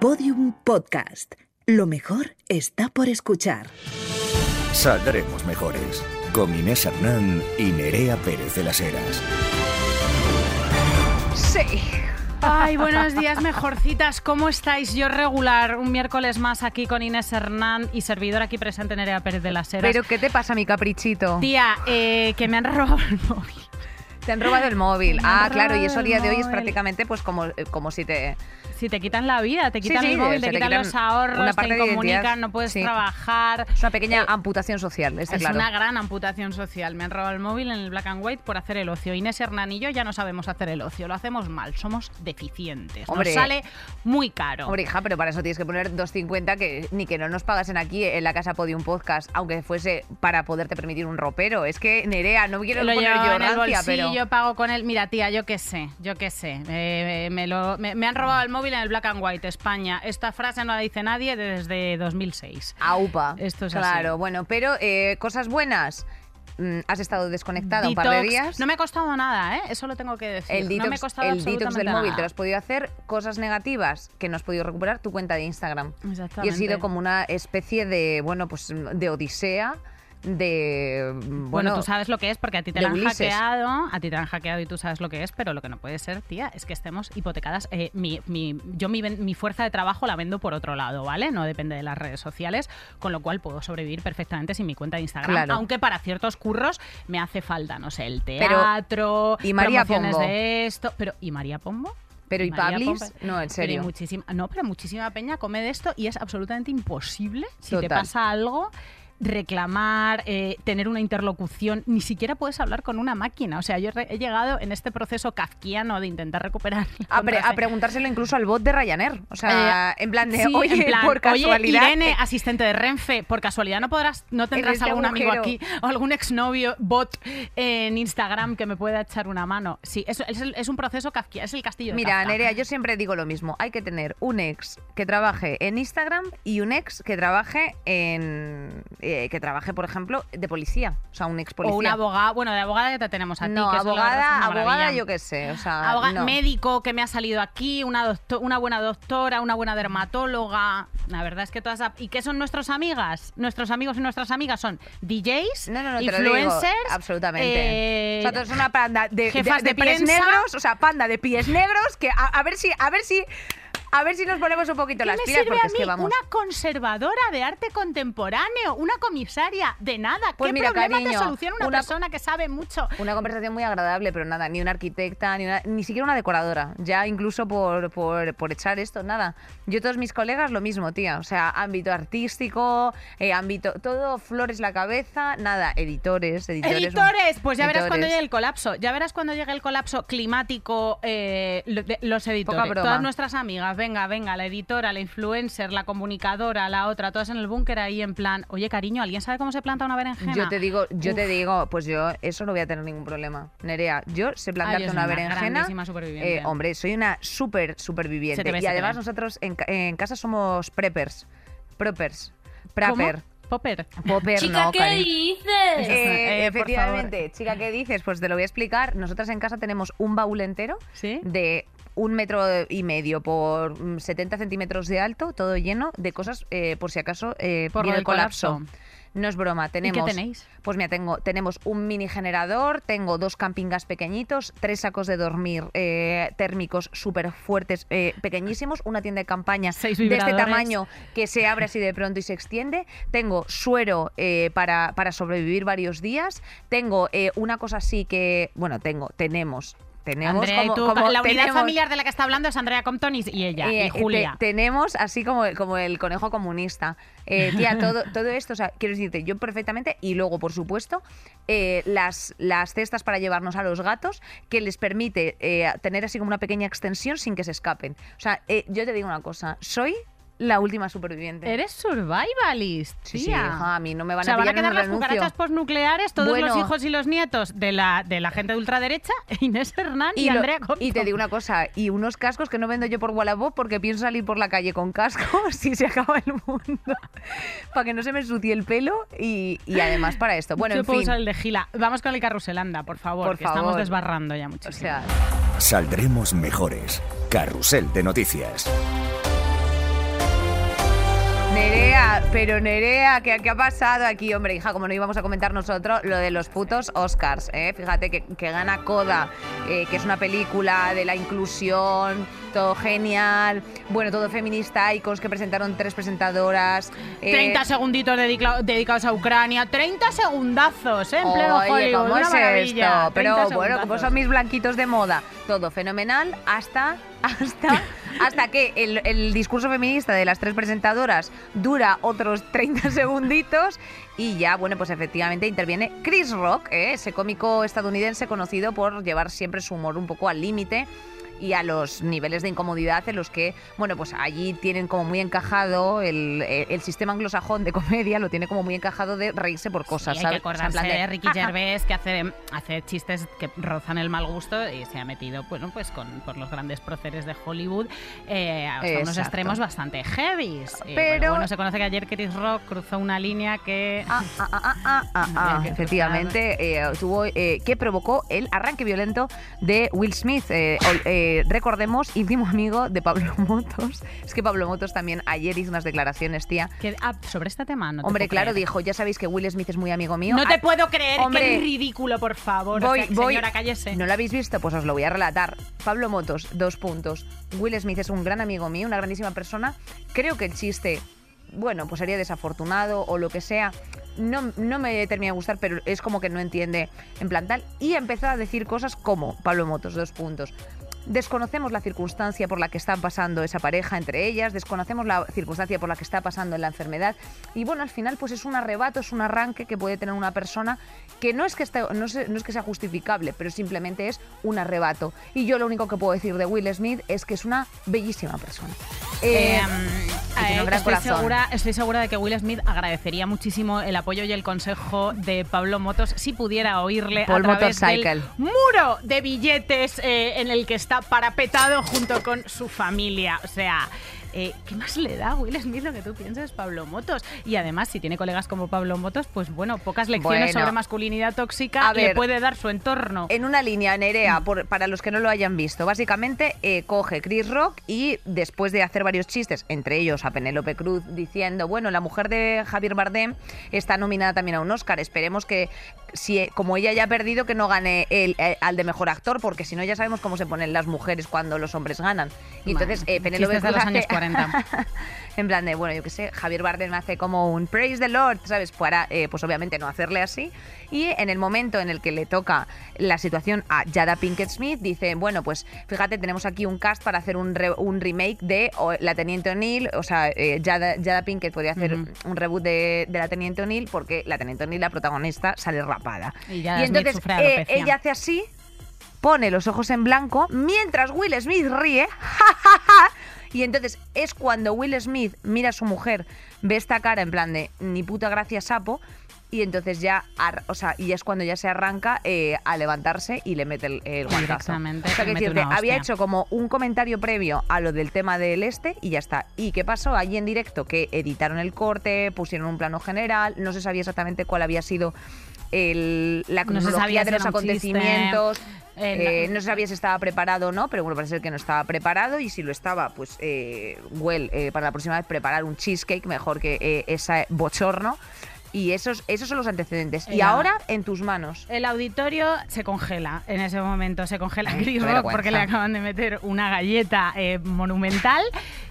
Podium Podcast. Lo mejor está por escuchar. Saldremos mejores. Con Inés Hernán y Nerea Pérez de las Heras. Sí. Ay, buenos días, mejorcitas. ¿Cómo estáis? Yo regular, un miércoles más aquí con Inés Hernán y servidor aquí presente Nerea Pérez de las Heras. Pero ¿qué te pasa, mi caprichito? Tía, eh, que me han robado el móvil. Te han robado el móvil. Me Ah, claro, y eso a el día de hoy es prácticamente pues como, eh, como si te... Si te quitan la vida, te quitan sí, el móvil, te te quitan quitan los ahorros, una te parte identidad. incomunican, no puedes Sí. trabajar. Es una pequeña Eh, amputación social, está Es claro. una gran amputación social. Me han robado el móvil en el black and white por hacer el ocio. Inés Hernán y yo ya no sabemos hacer el ocio, lo hacemos mal, somos deficientes. Hombre. Nos sale muy caro. Hombre, hija, pero para eso tienes que poner 2.50 que ni que no nos pagasen aquí en la casa Podium Podcast, aunque fuese para poderte permitir un ropero. Es que, Nerea, no quiero lo poner yo en el bolsillo, pero... pago con él. Mira, tía, yo qué sé, yo qué sé. Eh, me, lo- me- me han robado el móvil en el Black and White, España. Esta frase no la dice nadie desde 2006. Aupa. Esto es Claro, así. bueno, pero eh, cosas buenas. Mm, Has estado desconectada un par de Detox. días. No me ha costado nada, ¿eh? Eso lo tengo que decir. el detox, no me ha costado el detox del móvil nada. te lo has podido hacer, cosas negativas que no has podido recuperar tu cuenta de Instagram. Y ha Exactamente. sido como una especie de, bueno, pues de odisea, de... Bueno, Bueno, tú sabes lo que es porque a ti te la han Ulises. hackeado, a ti te la han hackeado y tú sabes lo que es, pero lo que no puede ser, tía, es que estemos hipotecadas. Eh, mi, mi- yo mi, mi fuerza de trabajo la vendo por otro lado, ¿vale? No depende de las redes sociales, con lo cual puedo sobrevivir perfectamente sin mi cuenta de Instagram. Claro. Aunque para ciertos curros me hace falta, no sé, el teatro, ¿y María promociones Pombo? de esto. Pero, ¿y María Pombo? Pero ¿y María Pablis? No, en Pero serio. muchísima, no, pero muchísima peña come de esto y es absolutamente imposible si te pasa algo reclamar, eh, tener una interlocución, ni siquiera puedes hablar con una máquina. O sea, yo he llegado en este proceso kafkiano de intentar recuperar. A, pre- a preguntárselo incluso al bot de Ryanair. O sea, en plan de, Sí, oye, plan, por oye, casualidad... Irene, eh, asistente de Renfe, por casualidad no podrás, no tendrás este algún amigo aquí o algún exnovio bot en Instagram que me pueda echar una mano. Sí, es, es, es un proceso kafkiano, es el castillo de Mira, Kafka. Nerea, yo siempre digo lo mismo. Hay que tener un ex que trabaje en Instagram y un ex que trabaje en... eh, que trabaje, por ejemplo, de policía. O sea, un ex policía. O una abogada, bueno, de abogada ya te tenemos a ti. No, que verdad es abogada, abogada yo qué sé. O sea, no. médico que me ha salido aquí, una, una buena doctora, una buena dermatóloga. La verdad es que todas. ¿Y qué son nuestras amigas? Nuestros amigos y nuestras amigas son DJs, No, no, digo, influencers, absolutamente. eh, o sea, eres una panda de, jefas de- de de pies negros, o sea, panda de pies negros, que a, a ver si, a ver si, a ver si nos ponemos un poquito ¿Qué las pilas, sirve porque a es mí que vamos. una conservadora de arte contemporáneo, una comisaria de nada? Pues ¿Qué mira, problema te cariño, soluciona una, una- persona que sabe mucho? Una conversación muy agradable, pero nada, ni una arquitecta, ni, una- ni siquiera una decoradora. Ya incluso por, por, por echar esto, nada. Yo todos mis colegas lo mismo, tía. O sea, ámbito artístico, eh, ámbito, todo flores la cabeza, nada, editores, editores. Editores, pues ya verás cuando llegue el colapso. Ya verás cuando llegue el colapso climático, eh, los editores. Poca broma. Todas nuestras amigas, venga, venga, la editora, la influencer, la comunicadora, la otra, todas en el búnker ahí en plan, oye cariño, ¿alguien sabe cómo se planta una berenjena? Yo te digo, yo te digo, pues yo eso no voy a tener ningún problema. Nerea, yo sé plantarte yo soy una una berenjena. superviviente. Eh, hombre, soy una súper superviviente. ve, y además nosotros en, ca- en casa somos preppers. Preppers. Prepper. ¿Cómo? Popper. Popper, Chica, no, ¿qué cariño. dices? Eh, Eh, por efectivamente, chica, ¿qué dices? Pues te lo voy a explicar. Nosotras en casa tenemos un baúl entero ¿Sí? de un metro y medio por mm, 70 centímetros de alto, todo lleno de cosas eh, por si acaso eh, Por viene el colapso. colapso. No es broma, tenemos. tenéis? Pues mira, tengo, tenemos un mini generador, tengo dos camping gas pequeñitos, tres sacos de dormir eh, térmicos súper fuertes, eh, pequeñísimos, una tienda de campaña Seis de este tamaño que se abre así de pronto y se extiende. Tengo suero eh, para, para sobrevivir varios días. Tengo una cosa así que, bueno, tengo, tenemos. Tenemos Andrea, como, tú, como la unidad tenemos- familiar de la que está hablando es Andrea Compton y, y ella, eh, y Julia. te- tenemos así como, como el conejo comunista. Eh, tía, todo, todo esto, o sea, quiero decirte, yo perfectamente, y luego, por supuesto, eh, las, las cestas para llevarnos a los gatos, que les permite eh, tener así como una pequeña extensión sin que se escapen. O sea, eh, yo te digo una cosa, soy la última superviviente. Eres survivalist, Sí, sí, tía. hija, a mí no me van o sea, a van a quedar las renuncio. cucarachas postnucleares, todos los hijos y los nietos de la, de la gente de ultraderecha, Inés Hernán y, lo- Andrea Compton. y te digo una cosa, y unos cascos que no vendo yo por Wallapop porque pienso salir por la calle con cascos si se acaba el mundo. para que no se me ensucie el pelo y, y además para esto. Bueno, Yo en puedo fin. usar el de Gila. Vamos con el carruselanda, por favor, Por que estamos favor. desbarrando ya O muchísimo. sea, Saldremos mejores. Carrusel de noticias. Nerea, pero Nerea, ¿qué, qué ha pasado aquí? Hombre, hija, como no íbamos a comentar nosotros, lo de los putos Oscars, ¿eh? Fíjate que, que gana Coda, eh, que es una película de la inclusión, todo genial, bueno, todo feminista, icons que presentaron tres presentadoras. eh, 30 segunditos dedica- dedicados a Ucrania. 30 segundazos, ¿eh? En pleno Oye, Hollywood. ¿cómo una es maravilla. esto? Pero 30 bueno, como son mis blanquitos de moda, todo fenomenal hasta hasta hasta que el, discurso feminista de las tres presentadoras dura otros 30 segunditos y ya, bueno, pues efectivamente interviene Chris Rock, ¿eh? ese cómico estadounidense conocido por llevar siempre su humor un poco al límite y a los niveles de incomodidad en los que, bueno, pues allí tienen como muy encajado el, el sistema anglosajón de comedia, lo tiene como muy encajado de reírse por cosas, Sí, hay ¿sabes? que O sea, en acordarse de de, Ricky. Gervais que hace, hace chistes que rozan el mal gusto y se ha metido bueno, pues con, por los grandes próceres de Hollywood eh, hasta unos extremos bastante heavy. Pero- bueno, se conoce que ayer Chris Rock cruzó una línea que... Ah, ah, ah, ah, ah, ah, que efectivamente, eh, tuvo, eh, que provocó el arranque violento de Will Smith. eh, ol- eh, recordemos, íntimo amigo de Pablo Motos. Es que Pablo Motos también ayer hizo unas declaraciones, tía. que- ah, sobre este tema no te Hombre, puedo claro, creer. dijo, ya sabéis que Will Smith es muy amigo mío. No te Ah, puedo creer, hombre, qué ridículo, por favor. Voy, O sea, voy. Señora, cállese. ¿No lo habéis visto? Pues os lo voy a relatar. Pablo Motos, dos puntos. Will Smith es un gran amigo mío, una grandísima persona. Creo que el chiste, bueno, pues sería desafortunado o lo que sea. No, no me termina de gustar, pero es como que no entiende en plan tal. Y empezó a decir cosas como, Pablo Motos, dos puntos. Desconocemos la circunstancia por la que están pasando esa pareja entre ellas, desconocemos la circunstancia por la que está pasando en la enfermedad y bueno, al final pues es un arrebato, es un arranque que puede tener una persona que no es que, esté- no, no es que sea justificable, pero simplemente es un arrebato. Y yo lo único que puedo decir de Will Smith es que es una bellísima persona. Eh, Eh, eh, estoy, corazón. segura, estoy segura de que Will Smith agradecería muchísimo el apoyo y el consejo de Pablo Motos si pudiera oírle Paul a través Motorcycle. del muro de billetes eh, en el que está parapetado junto con su familia. O sea, eh, ¿qué más le da a Will Smith lo que tú piensas, Pablo Motos? Y además, si tiene colegas como Pablo Motos, pues bueno, pocas lecciones Bueno. sobre masculinidad tóxica A le puede dar su entorno. En una línea, Nerea, por- para los que no lo hayan visto, básicamente eh, coge Chris Rock y después de hacer varios chistes, entre ellos a Penélope Cruz, diciendo, bueno, la mujer de Javier Bardem está nominada también a un Oscar, esperemos que, si como ella ya ha perdido, que no gane el, eh, al de mejor actor, porque si no ya sabemos cómo se ponen las mujeres cuando los hombres ganan. Y entonces eh, Penélope Cruz hace- 40. en plan de, bueno, yo qué sé, Javier Bardem hace como un praise the Lord, ¿sabes? Para, eh, pues obviamente no hacerle así. Y en el momento en el que le toca la situación a Jada Pinkett Smith, dice, bueno, pues fíjate, tenemos aquí un cast para hacer un, re- un remake de La Teniente O'Neill, o sea, eh, Jada, Jada Pinkett podría hacer un reboot de, de La Teniente O'Neill porque La Teniente O'Neill, la protagonista, sale rapada. Y Jada Smith entonces eh, ella hace así, pone los ojos en blanco, mientras Will Smith ríe, ja, ja, ja, y entonces es cuando Will Smith mira a su mujer, ve esta cara en plan de ni puta gracia sapo, y entonces ya, o sea, y es cuando ya se arranca eh, a levantarse y le mete el, el guantazo. Directamente O sea, que decirte, había hecho como un comentario previo a lo del tema del este y ya está. ¿Y qué pasó allí en directo? Que editaron el corte, pusieron un plano general, no se sabía exactamente cuál había sido el- la cronología de los chiste, acontecimientos. Eh, Eh, no se sabía si estaba preparado o no, pero bueno, parece ser que no estaba preparado y si lo estaba, pues, eh, well, eh, para la próxima vez preparar un cheesecake mejor que ese bochorno. Y esos, esos son los antecedentes. Y ahora en tus manos. El auditorio se congela en ese momento, se congela Chris qué Rock porque le acaban de meter una galleta monumental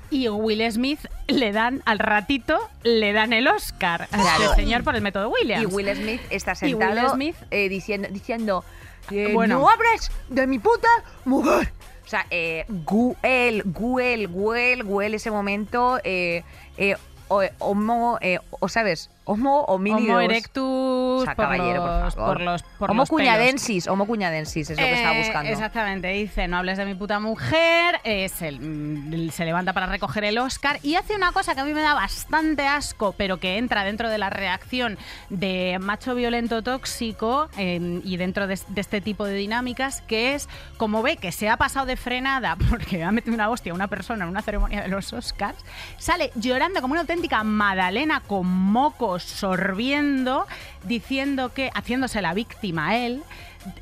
y Will Smith le dan al ratito, le dan el Oscar a Claro. este señor por el método Williams. Y Will Smith está Y Will sentado Smith- eh, diciendo, diciendo eh, Bueno. no hables de mi puta mujer. O sea, eh, Guel, Guel, Guel, Guel ese momento, eh, eh, o, homo, eh, o sabes, homo homínidos. Homo erectus O sea, por, caballero, por los, favor. por los por homo los pelos. cuñadensis, homo cuñadensis es lo que estaba Eh, buscando. Exactamente, dice, no hables de mi puta mujer, eh, se, mm, se levanta para recoger el Oscar y hace una cosa que a mí me da bastante asco, pero que entra dentro de la reacción de macho violento tóxico eh, y dentro de, de este tipo de dinámicas, que es, como ve que se ha pasado de frenada porque ha metido una hostia a una persona en una ceremonia de los Oscars, sale llorando como una auténtica magdalena con mocos sorbiendo, diciendo que, haciéndose la víctima a él,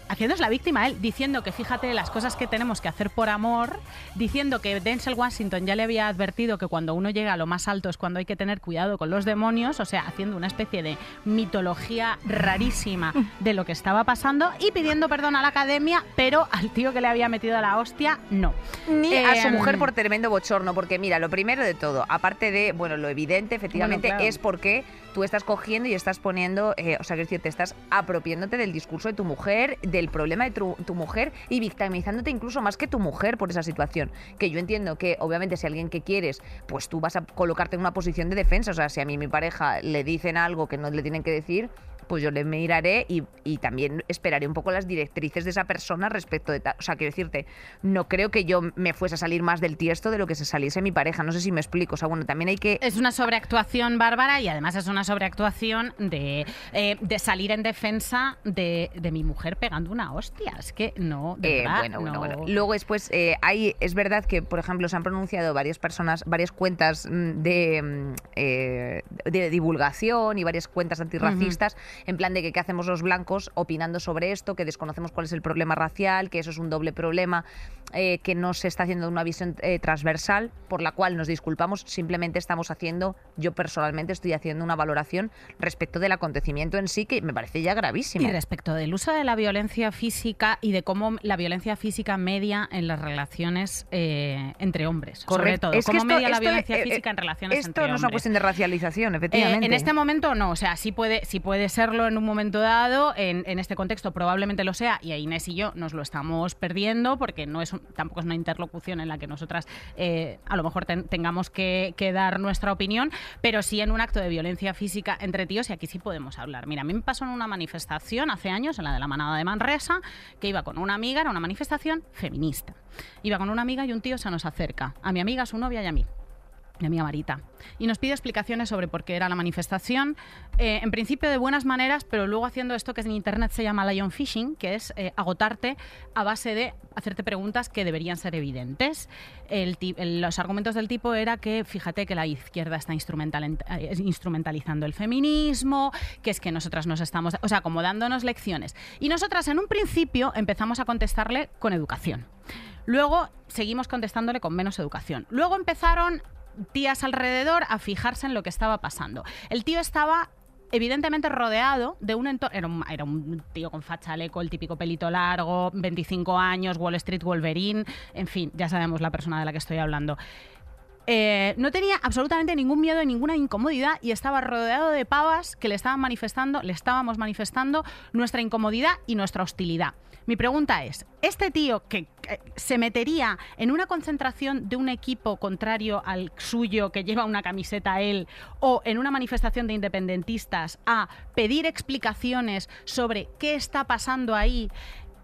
haciéndose la víctima él, diciendo que fíjate las cosas que tenemos que hacer por amor, diciendo que Denzel Washington ya le había advertido que cuando uno llega a lo más alto es cuando hay que tener cuidado con los demonios, o sea, haciendo una especie de mitología rarísima de lo que estaba pasando y pidiendo perdón a la academia, pero al tío que le había metido a la hostia, no. Ni a su Em, mujer por tremendo bochorno, porque mira, lo primero de todo, aparte de, bueno, lo evidente, efectivamente, Bueno, claro. es porque tú estás cogiendo y estás poniendo, eh, o sea, quiero decir, te estás apropiándote del discurso de tu mujer, del problema de tu, tu mujer y victimizándote incluso más que tu mujer por esa situación. Que yo entiendo que, obviamente, si alguien que quieres, pues tú vas a colocarte en una posición de defensa. O sea, si a mí mi pareja le dicen algo que no le tienen que decir, pues yo le miraré y, y también esperaré un poco las directrices de esa persona respecto de tal. O sea, quiero decirte, no creo que yo me fuese a salir más del tiesto de lo que se saliese mi pareja. No sé si me explico. O sea, bueno, también hay que. Es una sobreactuación bárbara y además es una sobreactuación de, eh, de salir en defensa de, de mi mujer pegando una hostia. Es que no, de Eh, verdad, bueno, bueno, no. bueno. Luego después eh, hay, es verdad que, por ejemplo, se han pronunciado varias personas, varias cuentas mm, de, mm, eh, de divulgación y varias cuentas antirracistas, en plan de que qué hacemos los blancos opinando sobre esto, que desconocemos cuál es el problema racial, que eso es un doble problema, eh, que no se está haciendo una visión eh, transversal, por la cual nos disculpamos, simplemente estamos haciendo, yo personalmente estoy haciendo una valoración respecto del acontecimiento en sí, que me parece ya gravísimo. Y respecto del uso de la violencia física y de cómo la violencia física media en las relaciones eh, entre hombres, sobre Correcto. todo. Es que cómo esto- media la esto, violencia eh, física eh, en relaciones Esto entre no es una hombres. cuestión de racialización, Eh, efectivamente. en este momento no, o sea, sí puede, sí puede serlo en un momento dado, en, este contexto probablemente lo sea, y a Inés y yo nos lo estamos perdiendo porque no es un- tampoco es una interlocución en la que nosotras eh, a lo mejor ten- tengamos que, que dar nuestra opinión, pero sí en un acto de violencia física entre tíos y aquí sí podemos hablar. Mira, a mí me pasó en una manifestación hace años, en la de la manada de Manresa, que iba con una amiga, era una manifestación feminista. Iba con una amiga y un tío se nos acerca, a mi amiga, a su novia y a mí mi amiga Marita, y nos pide explicaciones sobre por qué era la manifestación, eh, en principio de buenas maneras, pero luego haciendo esto que en Internet se llama lion fishing, que es eh, agotarte a base de hacerte preguntas que deberían ser evidentes. El el- los argumentos del tipo era que, fíjate, que la izquierda está instrumental- eh, instrumentalizando el feminismo, que es que nosotras nos estamos, o sea, como dándonos lecciones. Y nosotras en un principio empezamos a contestarle con educación. Luego seguimos contestándole con menos educación. Luego empezaron tías alrededor a fijarse en lo que estaba pasando. El tío estaba evidentemente rodeado de un entorno... Era un, tío con fachaleco, el típico pelito largo, 25 años, Wall Street Wolverine, en fin, ya sabemos la persona de la que estoy hablando. Eh, no tenía absolutamente ningún miedo ninguna incomodidad y estaba rodeado de pavas que le estaban manifestando, le estábamos manifestando nuestra incomodidad y nuestra hostilidad. Mi pregunta es, ¿este tío que se metería en una concentración de un equipo contrario al suyo que lleva una camiseta él o en una manifestación de independentistas a pedir explicaciones sobre qué está pasando ahí,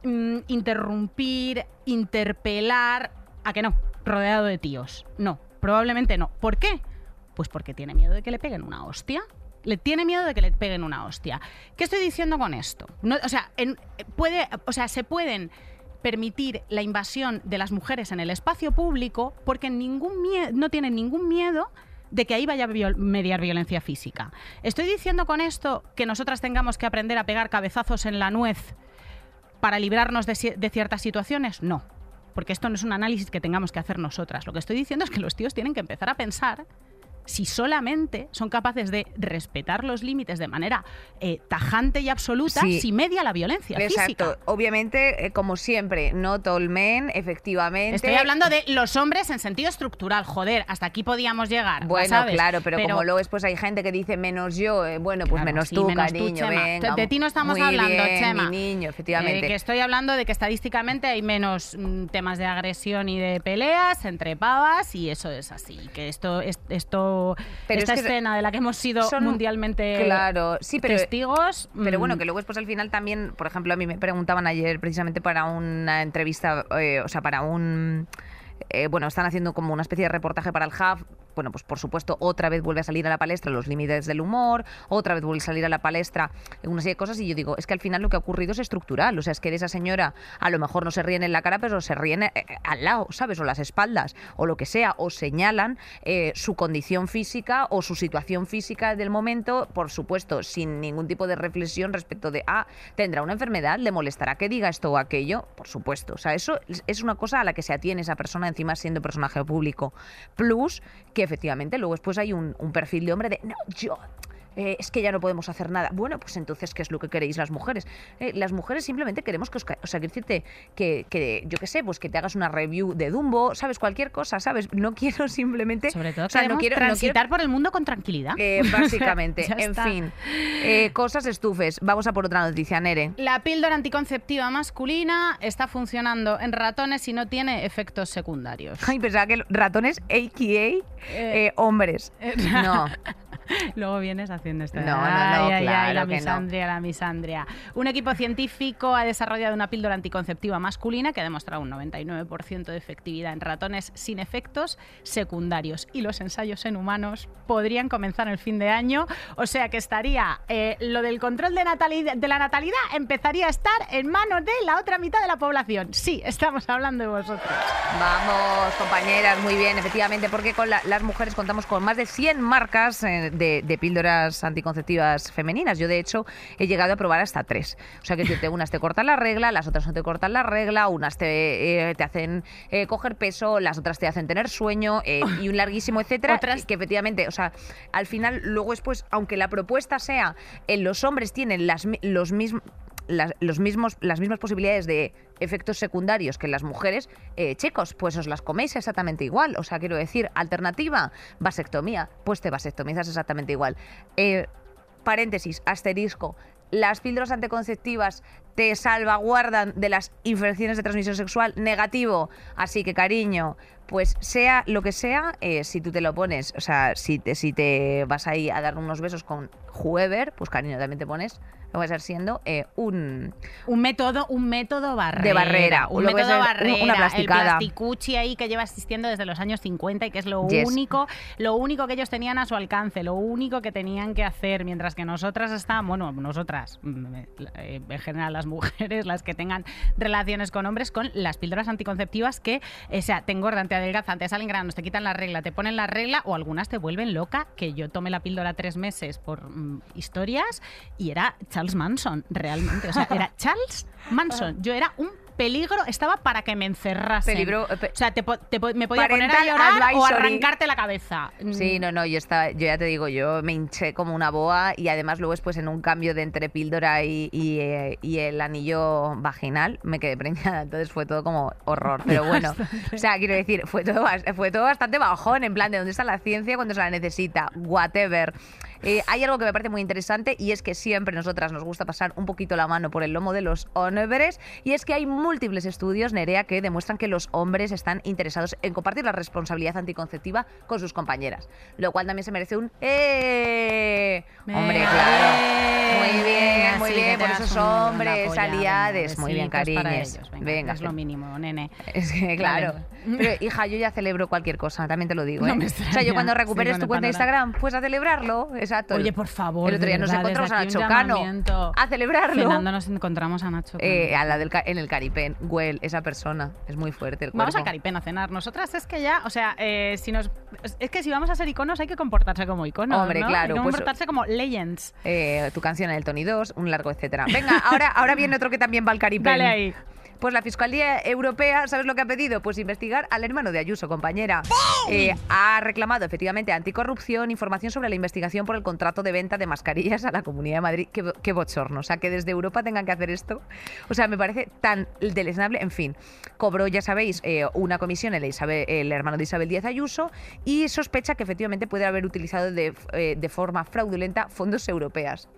mm, interrumpir, interpelar, a que no, rodeado de tíos? No, probablemente no. ¿Por qué? Pues porque tiene miedo de que le peguen una hostia. Le tiene miedo de que le peguen una hostia. ¿Qué estoy diciendo con esto? No, o sea, en- puede, o sea, se pueden permitir la invasión de las mujeres en el espacio público porque ningún no tienen ningún miedo de que ahí vaya a mediar violencia física. ¿Estoy diciendo con esto que nosotras tengamos que aprender a pegar cabezazos en la nuez para librarnos de ciertas situaciones? No, porque esto no es un análisis que tengamos que hacer nosotras. Lo que estoy diciendo es que los tíos tienen que empezar a pensar si solamente son capaces de respetar los límites de manera eh, tajante y absoluta Sí. si media la violencia Exacto. física. Obviamente, eh, como siempre, not all men, efectivamente. Estoy hablando de los hombres en sentido estructural. Joder, hasta aquí podíamos llegar. Bueno, sabes. claro, pero, como luego después hay gente que dice menos yo, eh, bueno, pues Claro, menos sí, tú, menos tú, cariño, venga. De- ti no estamos muy hablando, bien, Chema. Mi niño, efectivamente. Que estoy hablando de que estadísticamente hay menos mm, temas de agresión y de peleas entre pavas y eso es así. Que esto, es- esto Pero esta es que escena de la que hemos sido son- mundialmente Claro, sí, pero- testigos. Pero bueno, mm, que luego después al final también, por ejemplo, a mí me preguntaban ayer precisamente para una entrevista, eh, o sea, para un... eh, bueno, están haciendo como una especie de reportaje para el Hub bueno, pues por supuesto, otra vez vuelve a salir a la palestra los límites del humor, otra vez vuelve a salir a la palestra una serie de cosas y yo digo, es que al final lo que ha ocurrido es estructural, o sea, es que de esa señora a lo mejor no se ríen en la cara, pero se ríen eh, al lado, ¿sabes? O las espaldas, o lo que sea, o señalan eh, su condición física o su situación física del momento, por supuesto, sin ningún tipo de reflexión respecto de, ah, tendrá una enfermedad, le molestará que diga esto o aquello, por supuesto, o sea, eso es una cosa a la que se atiene esa persona encima siendo personaje público. Plus, que efectivamente luego después hay un, un perfil de hombre de, no, yo eh, es que ya no podemos hacer nada. Bueno, pues entonces, ¿qué es lo que queréis las mujeres? Eh, las mujeres simplemente queremos que os... O sea, decirte que, que, yo qué sé, pues que te hagas una review de Dumbo, ¿sabes? Cualquier cosa, ¿sabes? No quiero simplemente... Sobre todo, o sea, no quiero transitar por el mundo con tranquilidad. Eh, básicamente, en fin. cosas estufes. Vamos a por otra noticia, Nere. La píldora anticonceptiva masculina está funcionando en ratones y no tiene efectos secundarios. Ay, pensaba que ratones, a.k.a. hombres. no. Luego vienes haciendo esto. No, no, no, claro la misandria, la misandria. Un equipo científico ha desarrollado una píldora anticonceptiva masculina que ha demostrado un 99% de efectividad en ratones sin efectos secundarios. Y los ensayos en humanos podrían comenzar el fin de año. O sea que estaría eh, lo del control de, de la natalidad empezaría a estar en manos de la otra mitad de la población. Sí, estamos hablando de vosotros. Vamos, compañeras, muy bien, efectivamente, porque con las mujeres contamos con más de 100 marcas eh, de, píldoras anticonceptivas femeninas. Yo, de hecho, he llegado a probar hasta tres. O sea, que te, unas te cortan la regla, las otras no te cortan la regla, unas te, eh, te hacen eh, coger peso, las otras te hacen tener sueño eh, y un larguísimo etcétera. Otras... Que efectivamente, o sea, al final, luego después, aunque la propuesta sea, en los hombres tienen las, los mismos las, los mismos, las mismas posibilidades de efectos secundarios que las mujeres, eh, chicos, pues os las coméis exactamente igual. O sea, quiero decir, alternativa, vasectomía, pues te vasectomizas exactamente igual. Eh, paréntesis, asterisco, las píldoras anticonceptivas te salvaguardan de las infecciones de transmisión sexual negativo. Así que, cariño, pues sea lo que sea, eh, si tú te lo pones, o sea, si te, si te vas ahí a dar unos besos con whoever, pues cariño, también te pones va a ser siendo eh, un... Un método, un método barrera. De barrera. Un método barrera. Una plasticada. El plasticuchi ahí que lleva existiendo desde los años 50 y que es lo único lo único que ellos tenían a su alcance, lo único que tenían que hacer, mientras que nosotras estábamos, bueno, nosotras, mm, eh, en general las mujeres, las que tengan relaciones con hombres, con las píldoras anticonceptivas que, o sea, te engordan, te adelgazan, te salen granos, te quitan la regla, te ponen la regla o algunas te vuelven loca, que yo tomé la píldora tres meses por mm, historias y era Charles Manson, realmente. O sea, era Charles Manson. Yo era un peligro estaba para que me encerrasen. Peligro, eh, o sea, te, me podía poner a llorar o arrancarte la cabeza. Sí, no, no, yo estaba, yo ya te digo, yo me hinché como una boa y además luego después en un cambio de entre píldora y, eh, y, el anillo vaginal me quedé preñada, entonces fue todo como horror, pero bueno, o sea, quiero decir, fue todo, fue todo bastante bajón, en plan, ¿de dónde está la ciencia cuando se la necesita? Whatever. Eh, hay algo que me parece muy interesante y es que siempre nosotras nos gusta pasar un poquito la mano por el lomo de los hombres y es que hay múltiples estudios, Nerea, que demuestran que los hombres están interesados en compartir la responsabilidad anticonceptiva con sus compañeras, lo cual también se merece un ¡eh! Hombre, claro. Muy bien, muy bien, por esos hombres, aliades. Muy bien, cariños. Venga, es lo mínimo, nene. Es que, claro. Pero, hija, yo ya celebro cualquier cosa, también te lo digo. ¿eh? o sea, yo cuando recuperes tu cuenta de Instagram, pues a celebrarlo. Exacto. Oye, por favor. El otro día nos encontramos a Nacho Cano. A celebrarlo. Fernando nos encontramos a Nacho eh, a la del, en el Caripen. Well, esa persona. Es muy fuerte el Vamos al Caripen a cenar. Nosotras es que ya, o sea, eh, si nos. Es que si vamos a ser iconos hay que comportarse como iconos. Hombre, claro. Pues, comportarse como legends. Tu canción en el Tony 2, un largo etcétera. Venga, ahora, ahora viene otro que también va al Caripen. Dale ahí. Pues la Fiscalía Europea, ¿sabes lo que ha pedido? Pues investigar al hermano de Ayuso, compañera. Eh, ha reclamado efectivamente anticorrupción, información sobre la investigación por el contrato de venta de mascarillas a la Comunidad de Madrid. Qué, bochorno. O sea, que desde Europa tengan que hacer esto. O sea, me parece tan deleznable. En fin, cobró, ya sabéis, eh, una comisión el, el hermano de Isabel Díaz Ayuso y sospecha que efectivamente puede haber utilizado de, eh, de forma fraudulenta fondos europeas.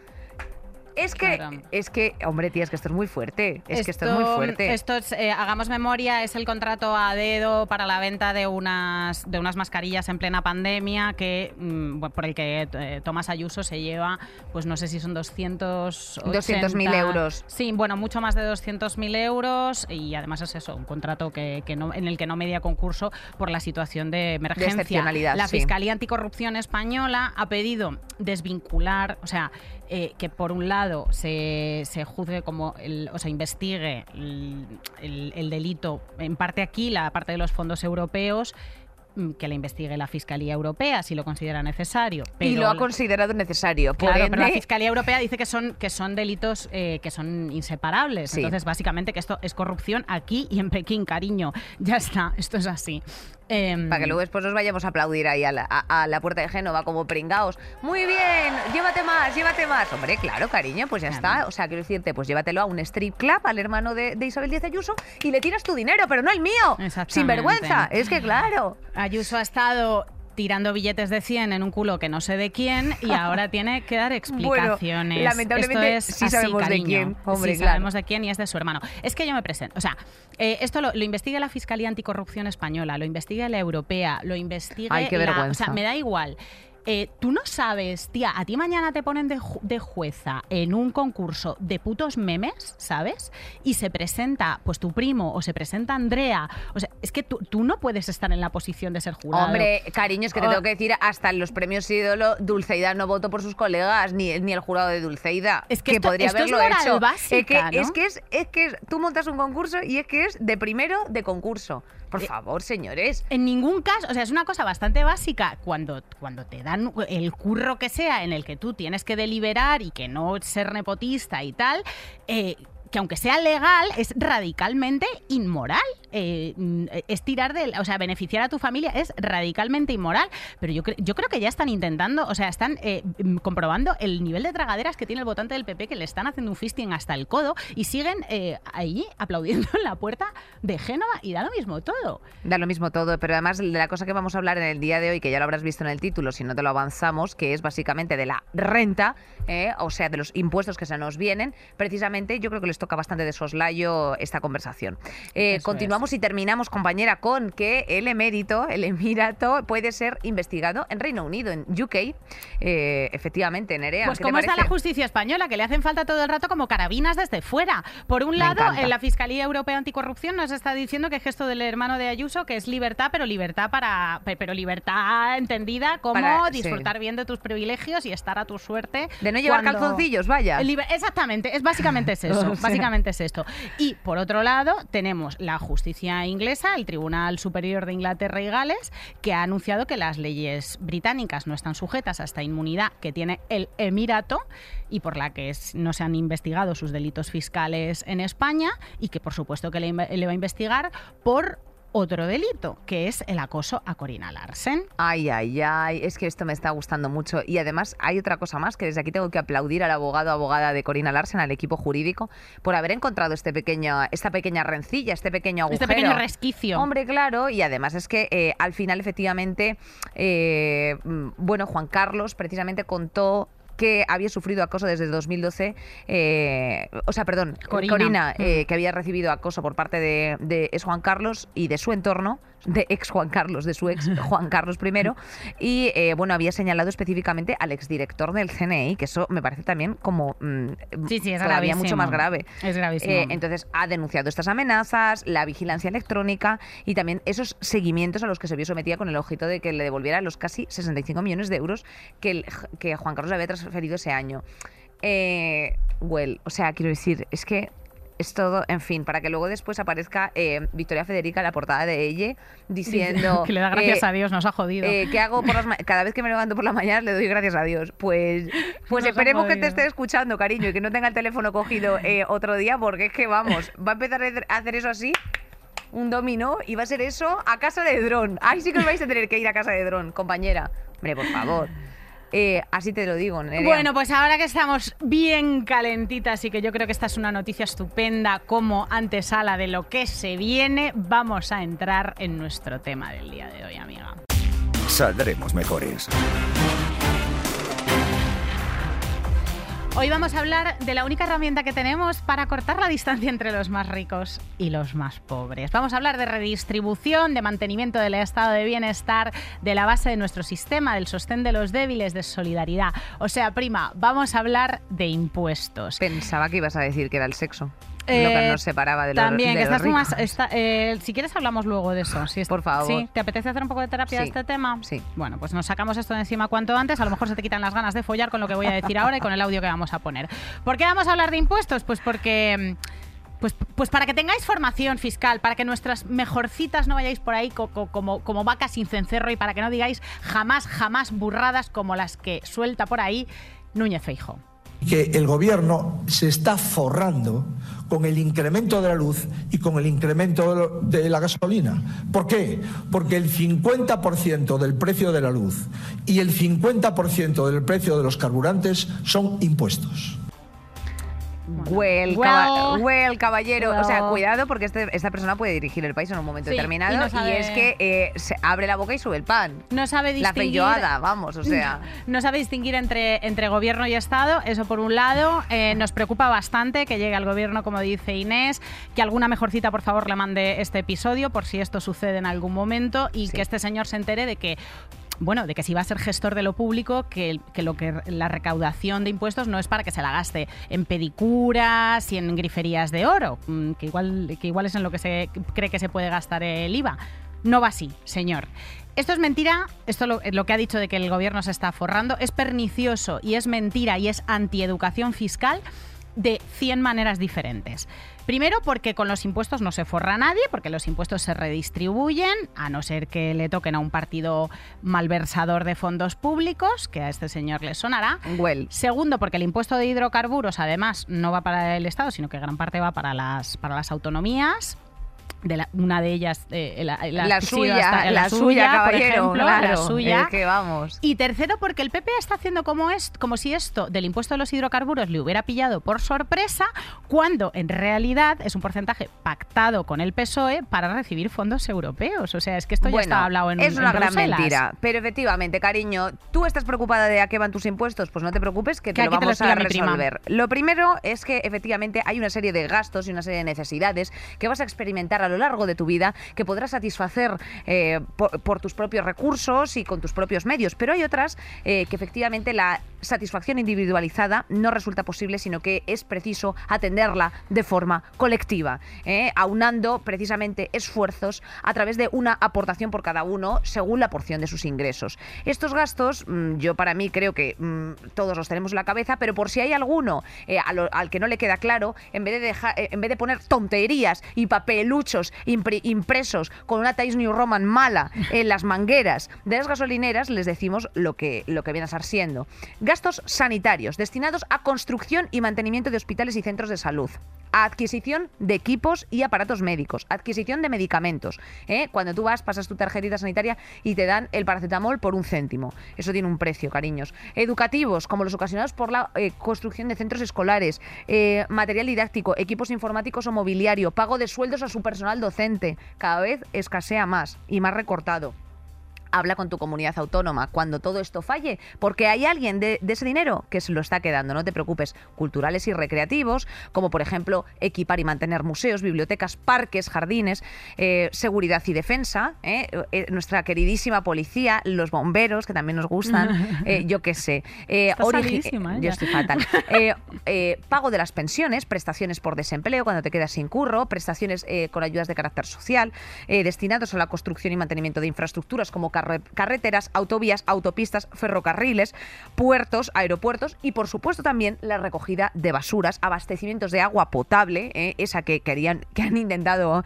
Es que, es que, hombre, tía, es que esto es muy fuerte. Es que esto es Esto- muy fuerte. Esto es, eh, hagamos memoria, es el contrato a dedo para la venta de unas, de unas mascarillas en plena pandemia que mm, por el que eh, Tomás Ayuso se lleva, pues no sé si son 200 200.000 euros. Sí, bueno, mucho más de 200.000 euros y además es eso, un contrato que, que no, en el que no media concurso por la situación de emergencia. excepcionalidad, La sí. Fiscalía Anticorrupción Española ha pedido desvincular, o sea, eh, que por un lado se, se juzgue como, el, o sea, investigue el, el- el delito, en parte aquí, la parte de los fondos europeos, mm, que la investigue la Fiscalía Europea si lo considera necesario. y lo ha considerado necesario. Claro, pero la Fiscalía Europea dice que son, que son delitos eh, que son inseparables. Sí. Entonces, básicamente, que esto es corrupción aquí y en Pekín, cariño. Ya está, esto es así. Em, Para que luego después nos vayamos a aplaudir ahí a la, a- a la puerta de Génova como pringaos. Muy bien, llévate más, llévate más. Hombre, claro, cariño, pues ya Claro. está. O sea, quiero decirte, pues llévatelo a un strip club, al hermano de, de Isabel Díaz Ayuso, y le tiras tu dinero, pero no el mío. Sin vergüenza. Es que claro. Ayuso ha estado tirando billetes de 100 en un culo que no sé de quién y ahora tiene que dar explicaciones. lamentablemente Esto es sí así, sabemos de cariño. quién, hombre, sí claro. sabemos de quién y es de su hermano. Es que yo me presento, o sea, eh, esto lo, lo investiga la Fiscalía Anticorrupción Española, lo investiga la Europea, lo investiga Ay, qué la- vergüenza. O sea, me da igual. Eh, tú no sabes, tía, a ti mañana te ponen de, ju- de jueza en un concurso de putos memes, ¿sabes? Y se presenta, pues tu primo, o se presenta Andrea. O sea, es que tú, tú no puedes estar en la posición de ser jurado. Hombre, cariño, es que te Oh. tengo que decir, hasta en los premios ídolo, Dulceida no votó por sus colegas, ni, ni el jurado de Dulceida. Es que esto- podría esto es haberlo moral hecho. básica, es, que, ¿no? es que es, es que es- tú montas un concurso y es que es de primero de concurso. Por Eh, favor, señores. En ningún caso, o sea, es una cosa bastante básica cuando, cuando te dan el curro que sea en el que tú tienes que deliberar y que no ser nepotista y tal, eh, que aunque sea legal, es radicalmente inmoral. Eh, mm, es tirar del. O sea, beneficiar a tu familia es radicalmente inmoral. Pero yo, cre- yo creo que ya están intentando, o sea, están eh, mm, comprobando el nivel de tragaderas que tiene el votante del PP, que le están haciendo un fisting hasta el codo y siguen eh, ahí aplaudiendo en la puerta de Génova y da lo mismo todo. Da lo mismo todo, pero además de la cosa que vamos a hablar en el día de hoy, que ya lo habrás visto en el título, si no te lo avanzamos, que es básicamente de la renta, ¿eh? o sea, de los impuestos que se nos vienen, precisamente yo creo que les toca bastante de soslayo esta conversación. Eh, Eso continuamos y terminamos, compañera, con que el emérito, el emirato, puede ser investigado en Reino Unido, en UK, eh, efectivamente, Nerea. Pues ¿qué te cómo está la justicia española, que le hacen falta todo el rato como carabinas desde fuera. Por un lado, en la Fiscalía Europea Anticorrupción nos está diciendo que es gesto del hermano de Ayuso, que es libertad, pero libertad para pe- pero libertad entendida como Para- sí. disfrutar bien de tus privilegios y estar a tu suerte. De no llevar cuando- calzoncillos, vaya. Exactamente, es básicamente es eso, O sea. básicamente es esto. Y por otro lado, tenemos la justicia inglesa, el Tribunal Superior de Inglaterra y Gales, que ha anunciado que las leyes británicas no están sujetas a esta inmunidad que tiene el Emirato y por la que no se han investigado sus delitos fiscales en España y que por supuesto que le va a investigar por otro delito, que es el acoso a Corina Larsen. Ay, ay, ay, es que esto me está gustando mucho. Y además hay otra cosa más, que desde aquí tengo que aplaudir al abogado o abogada de Corina Larsen, al equipo jurídico, por haber encontrado este pequeño, esta pequeña rencilla, este pequeño agujero. Este pequeño resquicio. Hombre, claro, y además es que eh, al final, efectivamente, eh, mm, bueno, Juan Carlos precisamente contó que había sufrido acoso desde el 2012, eh, o sea, perdón, Corina. Corina, eh, Mm. que había recibido acoso por parte de, de ex Juan Carlos y de su entorno, de ex Juan Carlos, de su ex Juan Carlos I, y eh, bueno, había señalado específicamente al exdirector del CNI, que eso me parece también como mm, Sí, sí, es todavía mucho más grave. Es gravísimo. Eh, entonces ha denunciado estas amenazas, la vigilancia electrónica y también esos seguimientos a los que se vio sometida con el objeto de que le devolviera los casi 65 millones de euros que, el- que Juan Carlos le había transferido ese año. Eh, well, o sea, quiero decir, es que es todo, en fin, para que luego después aparezca eh, Victoria Federica en la portada de ella diciendo que le da gracias eh, a Dios, nos ha jodido. eh, ¿Qué hago por las ma- cada vez que me levanto por la mañana le doy gracias a Dios? Pues, pues Nos esperemos que te esté escuchando, cariño, y que no tenga el teléfono cogido eh, otro día, porque es que vamos, va a empezar a hacer eso así, un dominó, y va a ser eso a casa de dron. Ay, sí que os vais a tener que ir a casa de dron, compañera. Hombre, por favor. Eh, así te lo digo, Nerea. Bueno, pues ahora que estamos bien calentitas y que yo creo que esta es una noticia estupenda como antesala de lo que se viene, vamos a entrar en nuestro tema del día de hoy, amiga. Saldremos mejores. Hoy vamos a hablar de la única herramienta que tenemos para cortar la distancia entre los más ricos y los más pobres. Vamos a hablar de redistribución, de mantenimiento del estado de bienestar, de la base de nuestro sistema, del sostén de los débiles, de solidaridad. O sea, prima, vamos a hablar de impuestos. Pensaba que ibas a decir que era el sexo. Lo que Eh, nos separaba de los También, de que los estás más. está- eh, si quieres, hablamos luego de eso. Si es- Por favor. ¿Sí? ¿Te apetece hacer un poco de terapia de Sí. este tema? Sí. Bueno, pues nos sacamos esto de encima cuanto antes. A lo mejor se te quitan las ganas de follar con lo que voy a decir ahora y con el audio que vamos a poner. ¿Por qué vamos a hablar de impuestos? Pues porque. mm, Pues, pues para que tengáis formación fiscal, para que nuestras mejorcitas no vayáis por ahí co- co- como, como vacas sin cencerro y para que no digáis jamás, jamás burradas como las que suelta por ahí Núñez Feijo. Que el gobierno se está forrando con el incremento de la luz y con el incremento de la gasolina. ¿Por qué? Porque el 50% del precio de la luz y el 50% del precio de los carburantes son impuestos. Well, Well. caba- well, caballero. O sea, cuidado porque este- esta persona puede dirigir el país en un momento Sí, determinado. y Y, no sabe- es que eh, se abre la boca y sube el pan. No sabe La distinguir... feyoada, vamos, o sea. No sabe distinguir entre, entre gobierno y Estado, eso por un lado. Eh, nos preocupa bastante que llegue al gobierno, como dice Inés, que alguna mejorcita, por favor, le mande este episodio por si esto sucede en algún momento y Sí. que este señor se entere de que bueno, de que si va a ser gestor de lo público, que, que lo que la recaudación de impuestos no es para que se la gaste en pedicuras y en griferías de oro, mm, que igual, que igual es en lo que se cree que se puede gastar el IVA. No va así, señor. Esto es mentira, esto lo, lo que ha dicho de que el gobierno se está forrando, es pernicioso y es mentira y es antieducación fiscal de 100 maneras diferentes. Primero porque con los impuestos no se forra nadie, porque los impuestos se redistribuyen, a no ser que le toquen a un partido malversador de fondos públicos, que a este señor le sonará. Well. Segundo, porque el impuesto de hidrocarburos además no va para el Estado, sino que gran parte va para las, para las autonomías. De la- una de ellas, eh, la, la- La sí, suya, hasta- la, suya, por caballero, ejemplo, claro. la suya. Que vamos. Y tercero, porque el PP está haciendo como, es, como si esto del impuesto de los hidrocarburos le hubiera pillado por sorpresa, cuando en realidad es un porcentaje pactado con el PSOE para recibir fondos europeos. O sea, es que esto ya está hablado en es en una gran Bruselas. mentira. Pero efectivamente, cariño, ¿tú estás preocupada de a qué van tus impuestos? Pues no te preocupes, que, Que te lo aquí te lo vamos a resolver. Lo primero es que efectivamente hay una serie de gastos y una serie de necesidades que vas a experimentar a lo largo de tu vida que podrás satisfacer eh, por, tus propios recursos y con tus propios medios. Pero hay otras eh, que efectivamente la satisfacción individualizada no resulta posible, sino que es preciso atenderla de forma colectiva, ¿eh? aunando precisamente esfuerzos a través de una aportación por cada uno según la porción de sus ingresos. Estos gastos, mm, yo para mí creo que mm, todos los tenemos en la cabeza, pero por si hay alguno al que no le queda claro, en vez de dejar, en vez de poner tonterías y papeluchos impri- impresos con una Times New Roman mala en las mangueras de las gasolineras, les decimos lo que, lo que viene a estar siendo. Gastos sanitarios destinados a construcción y mantenimiento de hospitales y centros de salud. A adquisición de equipos y aparatos médicos, adquisición de medicamentos. ¿eh? Cuando tú vas, pasas tu tarjetita sanitaria y te dan el paracetamol por un céntimo. Eso tiene un precio, cariños. Educativos, como los ocasionados por la eh, construcción de centros escolares, eh, material didáctico, equipos informáticos o mobiliario, pago de sueldos a su personal docente. Cada vez escasea más y más recortado habla con tu comunidad autónoma cuando todo esto falle, porque hay alguien de, de ese dinero que se lo está quedando, no te preocupes, culturales y recreativos, como por ejemplo equipar y mantener museos, bibliotecas, parques, jardines, eh, seguridad y defensa, eh, eh, nuestra queridísima policía, los bomberos, que también nos gustan, yo qué sé. yo estoy fatal. Pago de las pensiones, prestaciones por desempleo cuando te quedas sin curro, prestaciones con ayudas de carácter social, destinados a la construcción y mantenimiento de infraestructuras como carreteras, autovías, autopistas, ferrocarriles, puertos, aeropuertos y por supuesto también la recogida de basuras, abastecimientos de agua potable, eh, esa que querían, que han intentado,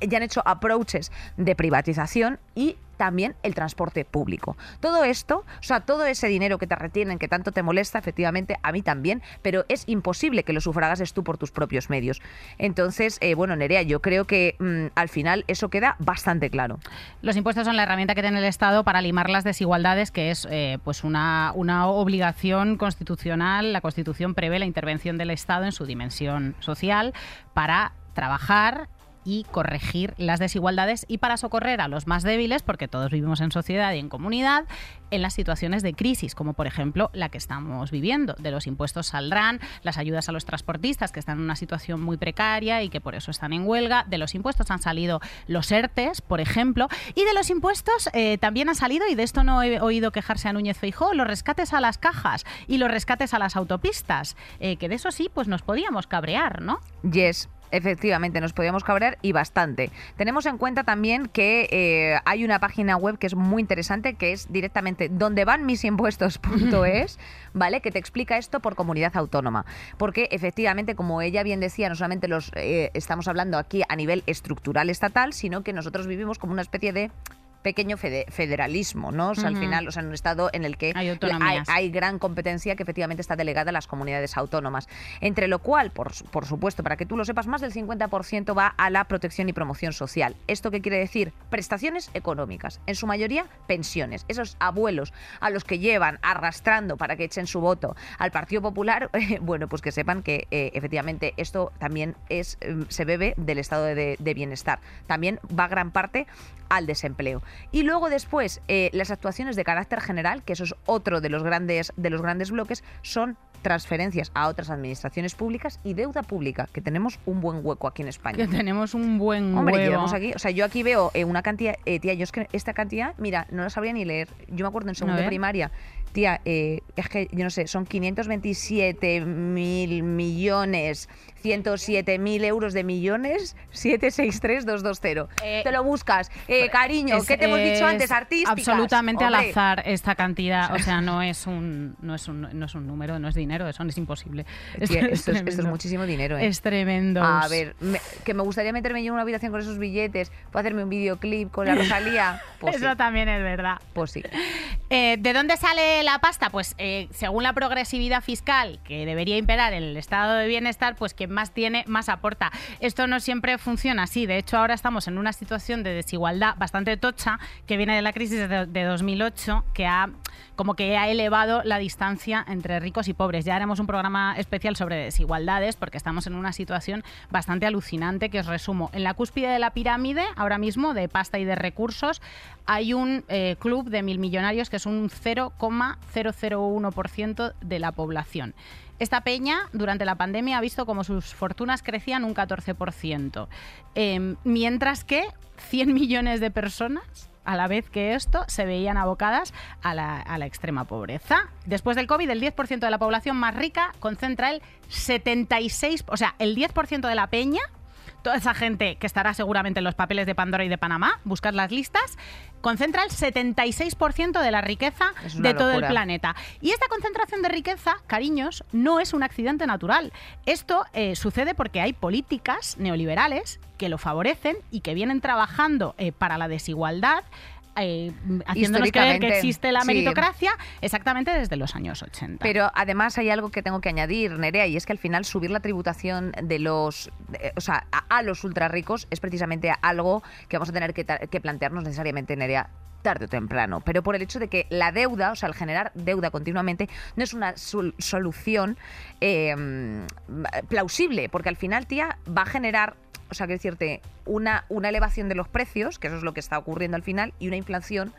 ya han hecho approaches de privatización y también el transporte público. Todo esto, o sea, todo ese dinero que te retienen, que tanto te molesta, efectivamente, a mí también, pero es imposible que lo sufragases tú por tus propios medios. Entonces, eh, bueno, Nerea, yo creo que mm, al final eso queda bastante claro. Los impuestos son la herramienta que tiene el Estado para limar las desigualdades, que es eh, pues una, una obligación constitucional. La Constitución prevé la intervención del Estado en su dimensión social para trabajar y corregir las desigualdades y para socorrer a los más débiles, porque todos vivimos en sociedad y en comunidad, en las situaciones de crisis, como por ejemplo la que estamos viviendo. De los impuestos saldrán las ayudas a los transportistas que están en una situación muy precaria y que por eso están en huelga. De los impuestos han salido los ERTES, por ejemplo, y de los impuestos eh, también ha salido, y de esto no he oído quejarse a Núñez Feijó, los rescates a las cajas y los rescates a las autopistas, eh, que de eso sí, pues nos podíamos cabrear, ¿no? Yes, Efectivamente, nos podíamos cabrear y bastante. Tenemos en cuenta también que eh, hay una página web que es muy interesante, que es directamente donde van mis impuestos.es, ¿vale? Que te explica esto por comunidad autónoma. Porque efectivamente, como ella bien decía, no solamente los eh, estamos hablando aquí a nivel estructural estatal, sino que nosotros vivimos como una especie de pequeño federalismo, ¿no? O sea, al final, o sea, en un estado en el que hay, gran competencia que efectivamente está delegada a las comunidades autónomas. Entre lo cual, por, por supuesto, para que tú lo sepas, más del 50% va a la protección y promoción social. ¿Esto qué quiere decir? Prestaciones económicas, en su mayoría pensiones. Esos abuelos a los que llevan arrastrando para que echen su voto al Partido Popular, bueno, pues que sepan que eh, efectivamente esto también es em, se bebe del estado de, de bienestar. También va gran parte al desempleo. Y luego después, eh, las actuaciones de carácter general, que eso es otro de los grandes, de los grandes bloques, son transferencias a otras administraciones públicas y deuda pública, que tenemos un buen hueco aquí en España. Que tenemos un buen Hombre, huevo. aquí, o sea, yo aquí veo eh, una cantidad, eh, tía, yo es que esta cantidad, mira, no la sabría ni leer. Yo me acuerdo en segundo de primaria, tía, es que yo no sé, son 527 mil millones 107.000 euros de millones, 763220. Eh, te lo buscas. Eh, cariño, ¿qué te hemos dicho antes? Artísticas. Absolutamente al azar esta cantidad. O sea, no es, un, no, es un, no es un número, no es dinero, eso es imposible. esto, es, muchísimo dinero. ¿eh? Es tremendo. A ver, que me gustaría meterme yo en una habitación con esos billetes, puedo hacerme un videoclip con la Rosalía. Pues eso también es verdad. Pues sí. ¿De dónde sale la pasta? Pues según la progresividad fiscal que debería imperar en el estado de bienestar, pues que más tiene, más aporta. Esto no siempre funciona así. De hecho, ahora estamos en una situación de desigualdad bastante tocha que viene de la crisis de, de 2008, que ha como que ha elevado la distancia entre ricos y pobres. Ya haremos un programa especial sobre desigualdades porque estamos en una situación bastante alucinante que os resumo. En la cúspide de la pirámide, ahora mismo, de pasta y de recursos, hay un eh, club de mil millonarios que es un 0,001% de la población. Esta peña durante la pandemia ha visto como sus fortunas crecían un 14%, em, mientras que 100 millones de personas a la vez que esto se veían abocadas a la, a la, extrema pobreza. Después del COVID, el 10% de la población más rica concentra el 76%, o sea, el 10% de la peña toda esa gente que estará seguramente en los papeles de Pandora y de Panamá, buscad las listas, concentra el 76% de la riqueza de todo el planeta. Y esta concentración de riqueza, cariños, no es un accidente natural. Esto eh, sucede porque hay políticas neoliberales que lo favorecen y que vienen trabajando eh, para la desigualdad eh, haciéndonos creer que existe la meritocracia exactamente desde los años 80. Pero además hay algo que tengo que añadir, Nerea, y es que al final subir la tributación de los, o sea, a, los ultra ricos es precisamente algo que vamos a tener que, que plantearnos necesariamente, Nerea, tarde o temprano, pero por el hecho de que la deuda, o sea, el generar deuda continuamente, no es una solución eh, plausible, porque al final, tía, va a generar o sea, que decirte, una, una elevación de los precios, que eso es lo que está ocurriendo al final, y una inflación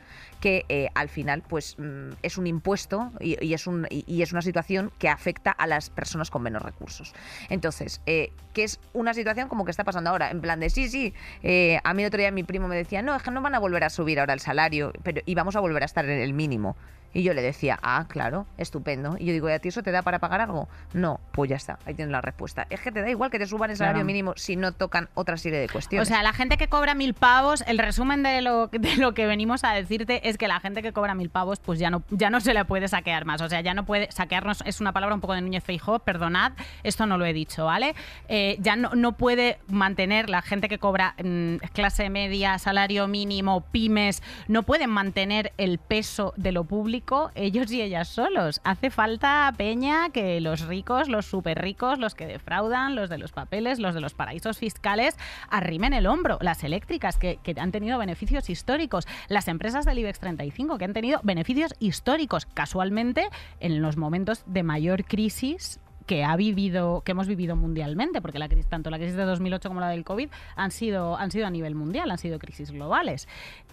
que eh, al final pues mm, es un impuesto y, es un, y, es una situación que afecta a las personas con menos recursos. Entonces, eh, que es una situación como que está pasando ahora, en plan de sí, sí, eh, a mí el otro día mi primo me decía, no, es que no van a volver a subir ahora el salario, pero y vamos a volver a estar en el mínimo. Y yo le decía, ah, claro, estupendo. Y yo digo, ¿y a ti eso te da para pagar algo? No, pues ya está, ahí tienes la respuesta. Es que te da igual que te suban el salario mínimo si no tocan otra serie de cuestiones. O sea, la gente que cobra mil pavos, el resumen de lo, de lo que venimos a decirte es que la gente que cobra mil pavos, pues ya no, ya no se le puede saquear más. O sea, ya no puede saquearnos, es una palabra un poco de Núñez Feijó, perdonad, esto no lo he dicho, ¿vale? Eh, ya no, no puede mantener la gente que cobra mm, clase media, salario mínimo, pymes, no pueden mantener el peso de lo público. Ellos y ellas solos. Hace falta peña que los ricos, los súper ricos, los que defraudan, los de los papeles, los de los paraísos fiscales, arrimen el hombro. Las eléctricas que, han tenido beneficios históricos. Las empresas del IBEX 35 que han tenido beneficios históricos. Casualmente, en los momentos de mayor crisis que ha vivido, que hemos vivido mundialmente, porque la crisis, tanto la crisis de 2008 como la del COVID han sido, han sido a nivel mundial, han sido crisis globales.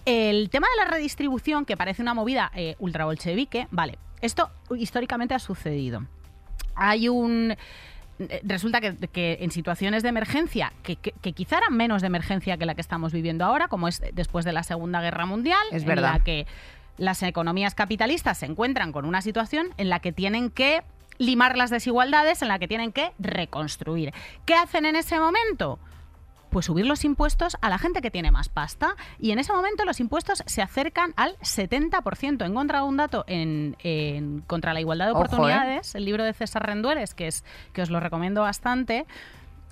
El tema de la redistribución, que parece una movida eh, ultrabolchevique, vale, esto históricamente ha sucedido. Hay un resulta que, en situaciones de emergencia, que, quizá eran menos de emergencia que la que estamos viviendo ahora, como es después de la Segunda Guerra Mundial, es en la que las economías capitalistas se encuentran con una situación en la que tienen que limar las desigualdades, en la que tienen que reconstruir. ¿Qué hacen en ese momento? Pues subir los impuestos a la gente que tiene más pasta. Y en ese momento los impuestos se acercan al 70%. He encontrado un dato en, contra la igualdad de ¿eh? oportunidades, el libro de César Rendueres, que, es, que os lo recomiendo bastante.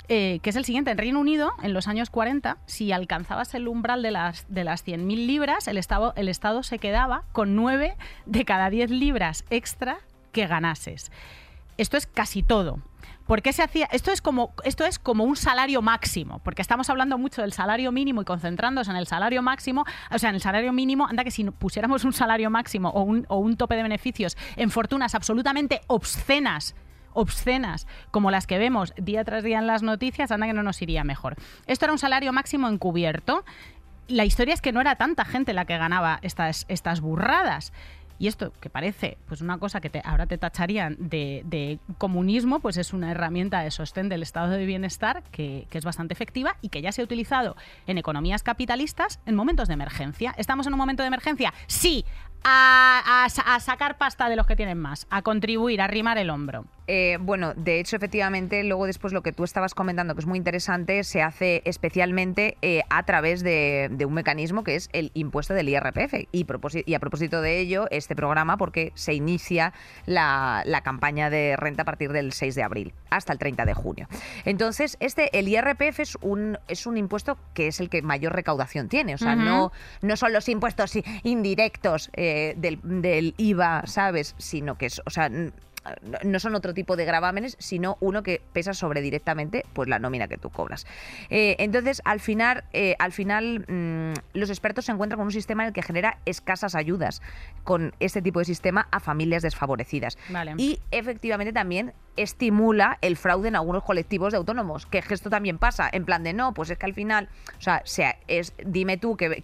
Eh, que es el siguiente. En Reino Unido, en los años 40, si alcanzabas el umbral de las, de las 100.000 libras, el estado, el Estado se quedaba con 9 de cada 10 libras extra que ganases. Esto es casi todo. ¿Por qué se hacía? Esto es como esto es como un salario máximo, porque estamos hablando mucho del salario mínimo y concentrándose en el salario máximo, o sea, en el salario mínimo, anda que si pusiéramos un salario máximo o un, o un tope de beneficios en fortunas absolutamente obscenas obscenas como las que vemos día tras día en las noticias, anda que no nos iría mejor. Esto era un salario máximo encubierto. La historia es que no era tanta gente la que ganaba estas, estas burradas. Y esto, que parece pues una cosa que ahora te tacharían de, comunismo, pues es una herramienta de sostén del estado de bienestar que, que, es bastante efectiva y que ya se ha utilizado en economías capitalistas en momentos de emergencia. ¿Estamos en un momento de emergencia? Sí, a, sacar pasta de los que tienen más, a contribuir, a arrimar el hombro. Eh, bueno, de hecho, efectivamente, luego después lo que tú estabas comentando, que es muy interesante, se hace especialmente eh, a través de, un mecanismo que es el impuesto del IRPF. Y, y, a propósito de ello, este programa, porque se inicia la, campaña de renta a partir del 6 de abril hasta el 30 de junio. Entonces, este, el IRPF es un, es un impuesto que es el que mayor recaudación tiene. O sea, no, no son los impuestos indirectos. Eh, del, del, IVA, ¿sabes? Sino que es, o sea, no son otro tipo de gravámenes, sino uno que pesa sobre directamente pues la nómina que tú cobras. Eh, entonces, al final, eh, al final mm, los expertos se encuentran con un sistema en el que genera escasas ayudas con este tipo de sistema a familias desfavorecidas. Y efectivamente también estimula el fraude en algunos colectivos de autónomos, que esto también pasa, en plan de no, pues es que al final, o sea, sea es, dime tú que,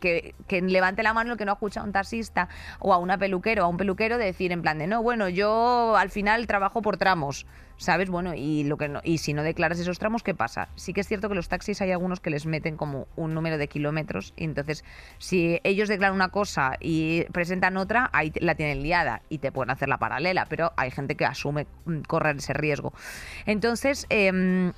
que, levante la mano el que no ha escuchado a un taxista o a una peluquero, a un peluquero de decir en plan de no, bueno, yo al final trabajo por tramos. ¿Sabes? Bueno, y lo que no, y si no declaras esos tramos, ¿qué pasa? Sí que es cierto que los taxis hay algunos que les meten como un número de kilómetros y entonces si ellos declaran una cosa y presentan otra, ahí la tienen liada y te pueden hacer la paralela, pero hay gente que asume mm, correr ese riesgo. Entonces, em,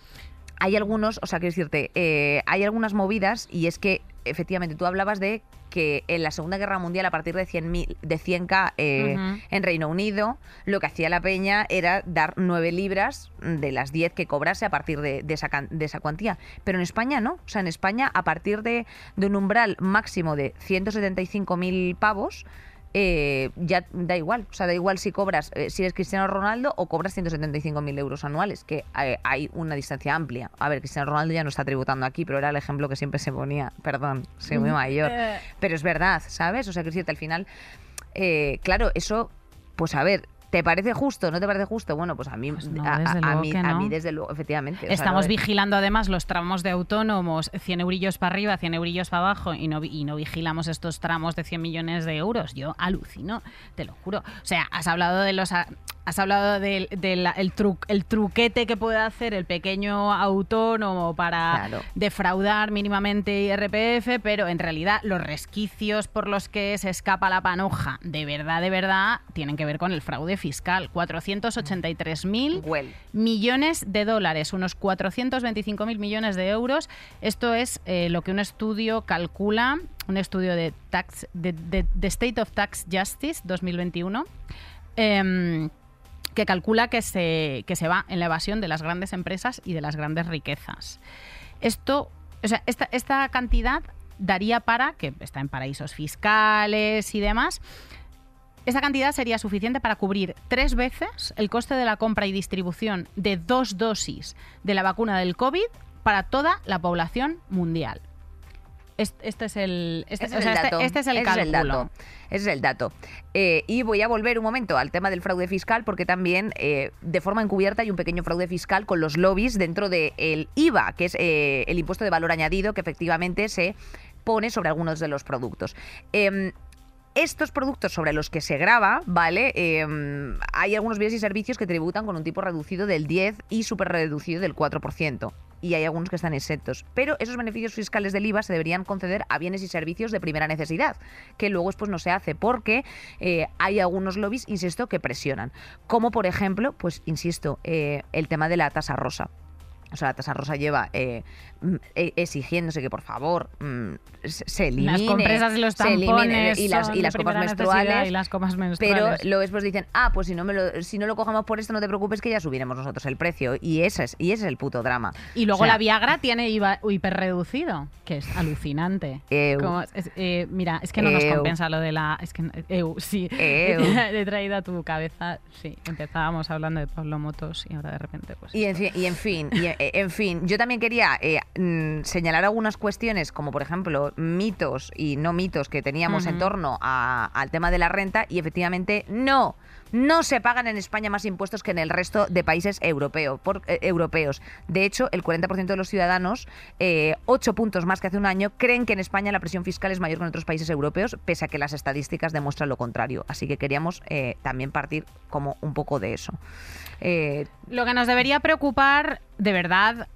hay algunos, o sea, quiero decirte, eh, hay algunas movidas y es que efectivamente tú hablabas de que en la Segunda Guerra Mundial, a partir de 100, de 100k eh, en Reino Unido, lo que hacía la peña era dar 9 libras de las 10 que cobrase a partir de, esa, de esa cuantía. Pero en España no. O sea, en España, a partir de, de un umbral máximo de 175.000 pavos, eh, ya da igual. O sea, da igual si cobras, eh, si eres Cristiano Ronaldo o cobras 175.000 euros anuales, que eh, hay una distancia amplia. A ver, Cristiano Ronaldo ya no está tributando aquí, pero era el ejemplo que siempre se ponía. Perdón, soy muy mm, mayor. Pero es verdad, ¿sabes? O sea, que al final, claro, eso, pues a ver, ¿Te parece justo? ¿No te parece justo? Bueno, pues a mí, pues a, mí, desde luego, efectivamente. Estamos vigilando además los tramos de autónomos, 100 eurillos para arriba, 100 eurillos para abajo, y no, y no vigilamos estos tramos de 100 millones de euros. Yo alucino, te lo juro. O sea, has hablado de los Has hablado del, el, truquete que puede hacer el pequeño autónomo para defraudar mínimamente IRPF, pero en realidad los resquicios por los que se escapa la panoja, de verdad, de verdad, tienen que ver con el fraude fiscal. 483 mil millones de dólares, unos 425 mil millones de euros. Esto es eh, lo que un estudio calcula, un estudio de, tax, de, State of Tax Justice 2021 que calcula que se, se va en la evasión de las grandes empresas y de las grandes riquezas. Esto, o sea, esta, esta cantidad daría para, que está en paraísos fiscales y demás, esta cantidad sería suficiente para cubrir tres veces el coste de la compra y distribución de dos dosis de la vacuna del COVID para toda la población mundial. Es- este es el, este, es el este- dato. este es el Ese es el dato. Ese es el dato. Eh, y voy a volver un momento al tema del fraude fiscal, porque también eh, de forma encubierta hay un pequeño fraude fiscal con los lobbies dentro del IVA, que es eh, el impuesto de valor añadido que efectivamente se pone sobre algunos de los productos. Em, estos productos sobre los que se graba, ¿vale? Em, hay algunos bienes y servicios que tributan con un tipo reducido del 10 y súper reducido del 4%. Y hay algunos que están exentos. Pero esos beneficios fiscales del IVA se deberían conceder a bienes y servicios de primera necesidad, que luego pues, no se hace porque eh, hay algunos lobbies, insisto, que presionan. Como por ejemplo, pues insisto, eh, el tema de la tasa rosa. O sea, la tasa rosa lleva eh, mm, eh, exigiéndose que por favor mm, se elimine. Las compresas y los se elimine, tampones y las, y las copas menstruales. y las Pero menstruales. luego después dicen, ah, pues si no, me lo, si no lo cogemos por esto, no te preocupes que ya subiremos nosotros el precio. Y ese es, y ese es el puto drama. Y luego O sea, la Viagra tiene IVA hiperreducido, que es alucinante. Como es- eh, mira, es que no nos Eu. compensa lo de la... Es que, eu, sí. Eu. He traído a tu cabeza, sí. Empezábamos hablando de Pablo Motos y ahora de repente pues... Y en, fin- y en fin, y en, en fin, yo también quería eh, mm, señalar algunas cuestiones, como por ejemplo mitos y no mitos que teníamos en torno a- al tema de la renta, y efectivamente no. No se pagan en España más impuestos que en el resto de países eh, europeos. De hecho, el 40% de los ciudadanos, eh, 8 puntos más que hace un año, creen que en España la presión fiscal es mayor que en otros países europeos, pese a que las estadísticas demuestran lo contrario. Así que queríamos eh, también partir como un poco de eso. Eh, Lo que nos debería preocupar, de verdad,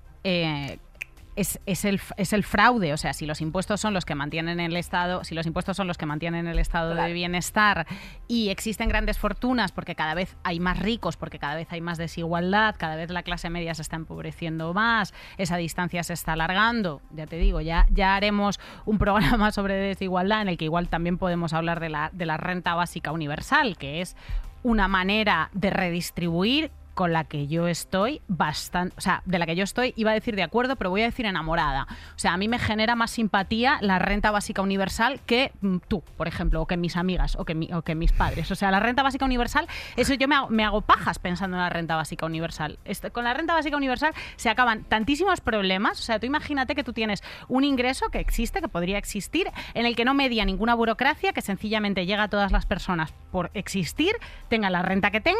es, es el, es el fraude. O sea, si los impuestos son los que mantienen el Estado, si los impuestos son los que mantienen el estado Claro. de bienestar y existen grandes fortunas porque cada vez hay más ricos, porque cada vez hay más desigualdad, cada vez la clase media se está empobreciendo más, esa distancia se está alargando. Ya te digo, ya, ya haremos un programa sobre desigualdad en el que igual también podemos hablar de la, de la renta básica universal, que es una manera de redistribuir con la que yo estoy bastante, o sea, de la que yo estoy, iba a decir de acuerdo, pero voy a decir enamorada. O sea, a mí me genera más simpatía la renta básica universal que mm, tú, por ejemplo, o que mis amigas, o que, mis padres. O sea, la renta básica universal, eso yo me hago, me hago pajas pensando en la renta básica universal. Esto- con la renta básica universal se acaban tantísimos problemas. O sea, tú imagínate que tú tienes un ingreso que existe, que podría existir, en el que no media ninguna burocracia, que sencillamente llega a todas las personas por existir, tengan la renta que tengan,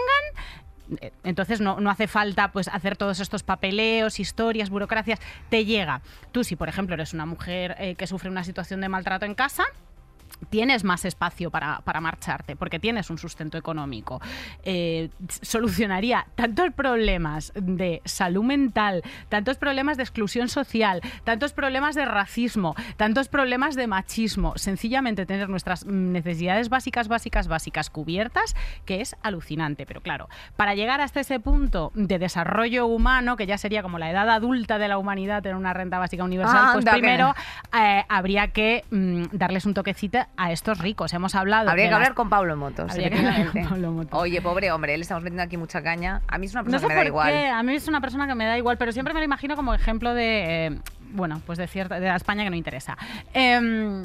entonces no, no hace falta pues hacer todos estos papeleos, historias, burocracias. Te llega. Tú si por ejemplo eres una mujer eh, que sufre una situación de maltrato en casa, tienes más espacio para, para marcharte, porque tienes un sustento económico. Eh, solucionaría tantos problemas de salud mental, tantos problemas de exclusión social, tantos problemas de racismo, tantos problemas de machismo. Sencillamente tener nuestras necesidades básicas, básicas, básicas cubiertas, que es alucinante. Pero claro, para llegar hasta ese punto de desarrollo humano, que ya sería como la edad adulta de la humanidad, tener una renta básica universal, pues Anda, que- primero eh, habría que mm, darles un toquecito a estos ricos. Hemos hablado. Habría que las- hablar con Pablo Motos. Habría que hablar con. Pablo Motos. Oye, pobre hombre, le estamos metiendo aquí mucha caña. A mí es una No persona sé que me da igual. qué, a mí es una persona que me da igual, pero siempre me lo imagino como ejemplo de, eh, bueno, pues de cierta, de la España que no interesa. Em,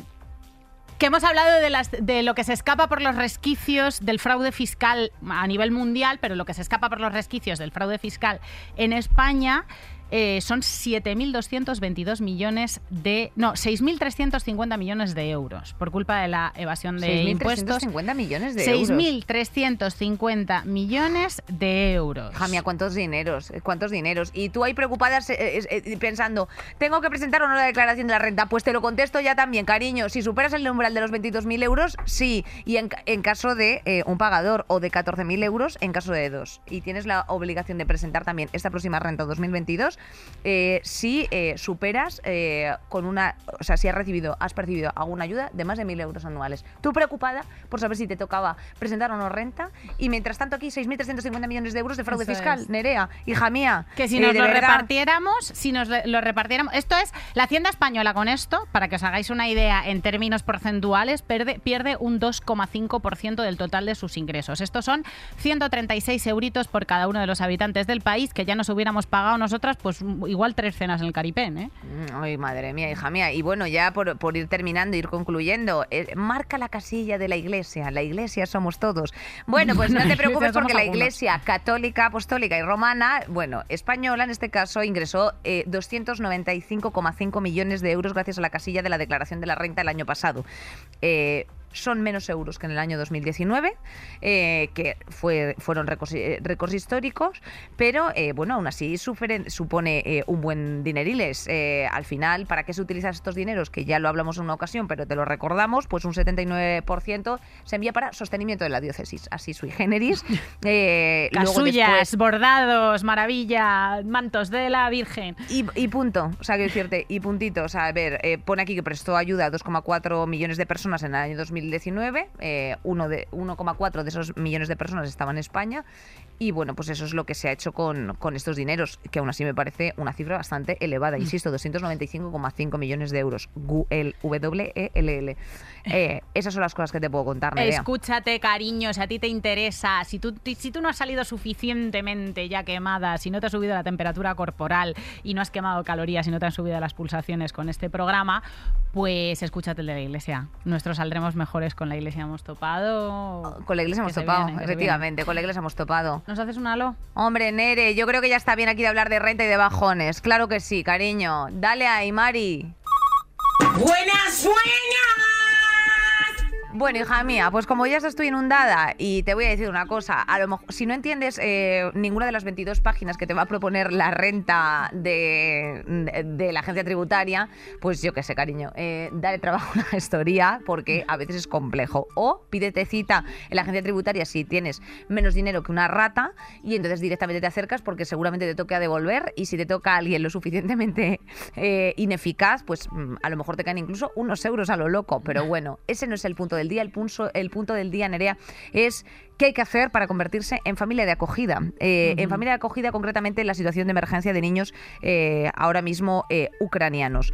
que hemos hablado de, las, de lo que se escapa por los resquicios del fraude fiscal a nivel mundial, pero lo que se escapa por los resquicios del fraude fiscal en España eh, son 7.222 millones de... No, 6.350 millones de euros por culpa de la evasión de impuestos. 6.350 millones de euros. 6.350 millones de euros. Hija mía, ¿cuántos dineros? eh, ¿Cuántos dineros? Y tú ahí preocupadas eh, eh, pensando, ¿tengo que presentar o no la declaración de la renta? Pues te lo contesto ya también, cariño. Si superas el umbral de los 22.000 euros, sí. Y en, en caso de un pagador o de 14.000 euros, en caso de dos. Y tienes la obligación de presentar también esta próxima renta 2022 eh, si eh, superas eh, con una... O sea, si has recibido, has percibido alguna ayuda de más de 1.000 euros anuales. Tú preocupada por saber si te tocaba presentar o no renta. Y mientras tanto aquí 6.350 millones de euros de fraude Eso fiscal. es. Nerea, hija mía. Que si nos lo verdad. repartiéramos, si nos lo repartiéramos. Esto es la Hacienda Española con esto, para que os hagáis una idea en términos porcentuales, pierde, pierde un 2,5% del total de sus ingresos. Estos son 136 euritos por cada uno de los habitantes del país, que ya nos hubiéramos pagado nosotras, pues pues igual tres cenas en el Caripén, ¿eh? Mm, Ay, madre mía, hija mía. Y bueno, ya por, por ir terminando, ir concluyendo, eh, marca la casilla de la iglesia. La iglesia somos todos. Bueno, pues no te preocupes porque la iglesia católica, apostólica y romana, bueno, española en este caso, ingresó eh, 295,5 millones de euros gracias a la casilla de la declaración de la renta el año pasado. Eh, son menos euros que en el año 2019, eh, que fue, fueron récords, eh, récords históricos, pero eh, bueno, aún así sufren- supone eh, un buen dineriles. Al final, ¿para qué se utilizan estos dineros? Que ya lo hablamos en una ocasión, pero te lo recordamos, pues un 79% se envía para sostenimiento de la diócesis, así sui generis. Casullas, después- bordados, maravilla, mantos de la Virgen. y, y punto, o sea, quiero decirte, y puntito. O sea, a ver, pone aquí que prestó ayuda a 2,4 millones de personas en el año 2019. Eh, uno de 1,4 de esos millones de personas estaban en España. Y bueno, pues eso es lo que se ha hecho con, con estos dineros, que aún así me parece una cifra bastante elevada. Insisto, 295,5 millones de euros. El W-E-L-L. Eh, esas son las cosas que te puedo contar, Nerea. Escúchate, cariño, si a ti te interesa, si tú, si tú no has salido suficientemente ya quemada, si no te ha subido la temperatura corporal y no has quemado calorías y no te han subido las pulsaciones con este programa, pues escúchate el de la iglesia. Nuestros saldremos mejores con la iglesia hemos topado. Con la iglesia hemos topado, viene, efectivamente, con la iglesia hemos topado. ¿Nos haces un halo? Hombre, Nere, yo creo que ya está bien aquí de hablar de renta y de bajones. Claro que sí, cariño. Dale ahí, Mari. Buenas, buenas. Bueno, hija mía, pues como ya estoy inundada y te voy a decir una cosa, a lo mejor si no entiendes eh, ninguna de las 22 páginas que te va a proponer la renta de, la agencia tributaria, pues yo qué sé, cariño, eh, dale trabajo a una gestoría porque a veces es complejo. O pídete cita en la agencia tributaria si tienes menos dinero que una rata y entonces directamente te acercas porque seguramente te toque a devolver y si te toca a alguien lo suficientemente eh, ineficaz, pues mm, a lo mejor te caen incluso unos euros a lo loco. Pero bueno, ese no es el punto del día. El punto, el punto del día, Nerea, es qué hay que hacer para convertirse en familia de acogida. Eh, En familia de acogida, concretamente en la situación de emergencia de niños eh, ahora mismo eh, ucranianos.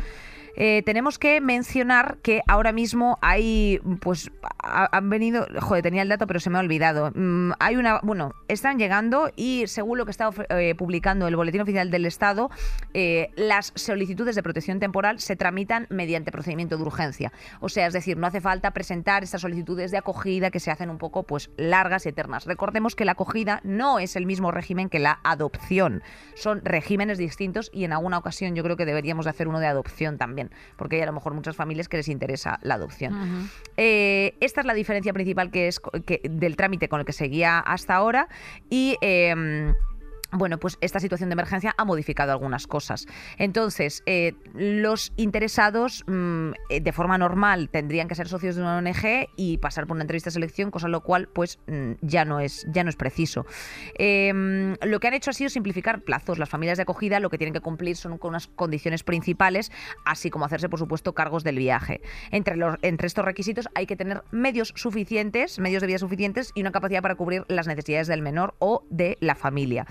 Eh, tenemos que mencionar que ahora mismo hay, pues, ha- han venido, joder, tenía el dato pero se me ha olvidado. Mm, hay una, bueno, están llegando y según lo que está eh, publicando el Boletín Oficial del Estado, eh, las solicitudes de protección temporal se tramitan mediante procedimiento de urgencia. O sea, es decir, no hace falta presentar estas solicitudes de acogida que se hacen un poco, pues, largas y eternas. Recordemos que la acogida no es el mismo régimen que la adopción. Son regímenes distintos y en alguna ocasión yo creo que deberíamos de hacer uno de adopción también, porque hay a lo mejor muchas familias que les interesa la adopción. Eh, esta es la diferencia principal que es que- del trámite con el que seguía hasta ahora y... em, bueno, pues esta situación de emergencia ha modificado algunas cosas. Entonces, eh, los interesados mm, eh, de forma normal tendrían que ser socios de una ONG y pasar por una entrevista de selección, cosa lo cual pues mm, ya no es ya no es preciso. Eh, lo que han hecho ha sido simplificar plazos. Las familias de acogida lo que tienen que cumplir son con unas condiciones principales, así como hacerse, por supuesto, cargos del viaje. Entre, los, entre estos requisitos hay que tener medios suficientes, medios de vida suficientes y una capacidad para cubrir las necesidades del menor o de la familia.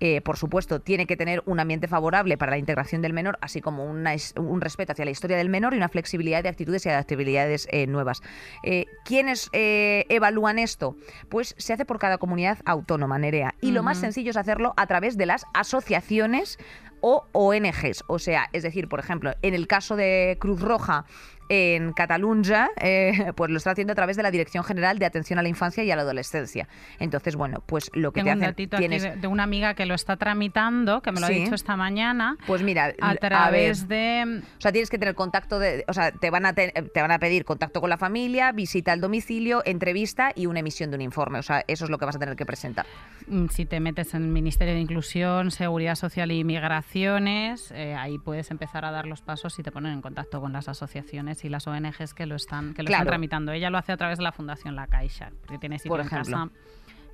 Eh, por supuesto, tiene que tener un ambiente favorable para la integración del menor, así como una un respeto hacia la historia del menor y una flexibilidad de actitudes y adaptabilidades eh, nuevas. Eh, ¿Quiénes evalúan esto? Pues se hace por cada comunidad autónoma, Nerea. Y lo más sencillo es hacerlo a través de las asociaciones o ONGs. O sea, es decir, por ejemplo, en el caso de Cruz Roja en Catalunya, eh, pues lo está haciendo a través de la Dirección General de Atención a la Infancia y a la Adolescencia. Entonces, bueno, pues lo que Tengo un te hacen datito tienes... aquí de, de una amiga que lo está tramitando, que me lo Sí. ha dicho esta mañana, Pues mira, a través de... O sea, tienes que tener contacto de, o sea, te van a te, te van a pedir contacto con la familia, visita al domicilio, entrevista y una emisión de un informe. O sea, eso es lo que vas a tener que presentar. Mm, Si te metes en el Ministerio de Inclusión, Seguridad Social y Migraciones, eh, ahí puedes empezar a dar los pasos y te ponen en contacto con las asociaciones y las ONGs que lo están, que lo Claro. están tramitando. Ella lo hace a través de la Fundación La Caixa, porque tiene sitio Por en ejemplo. casa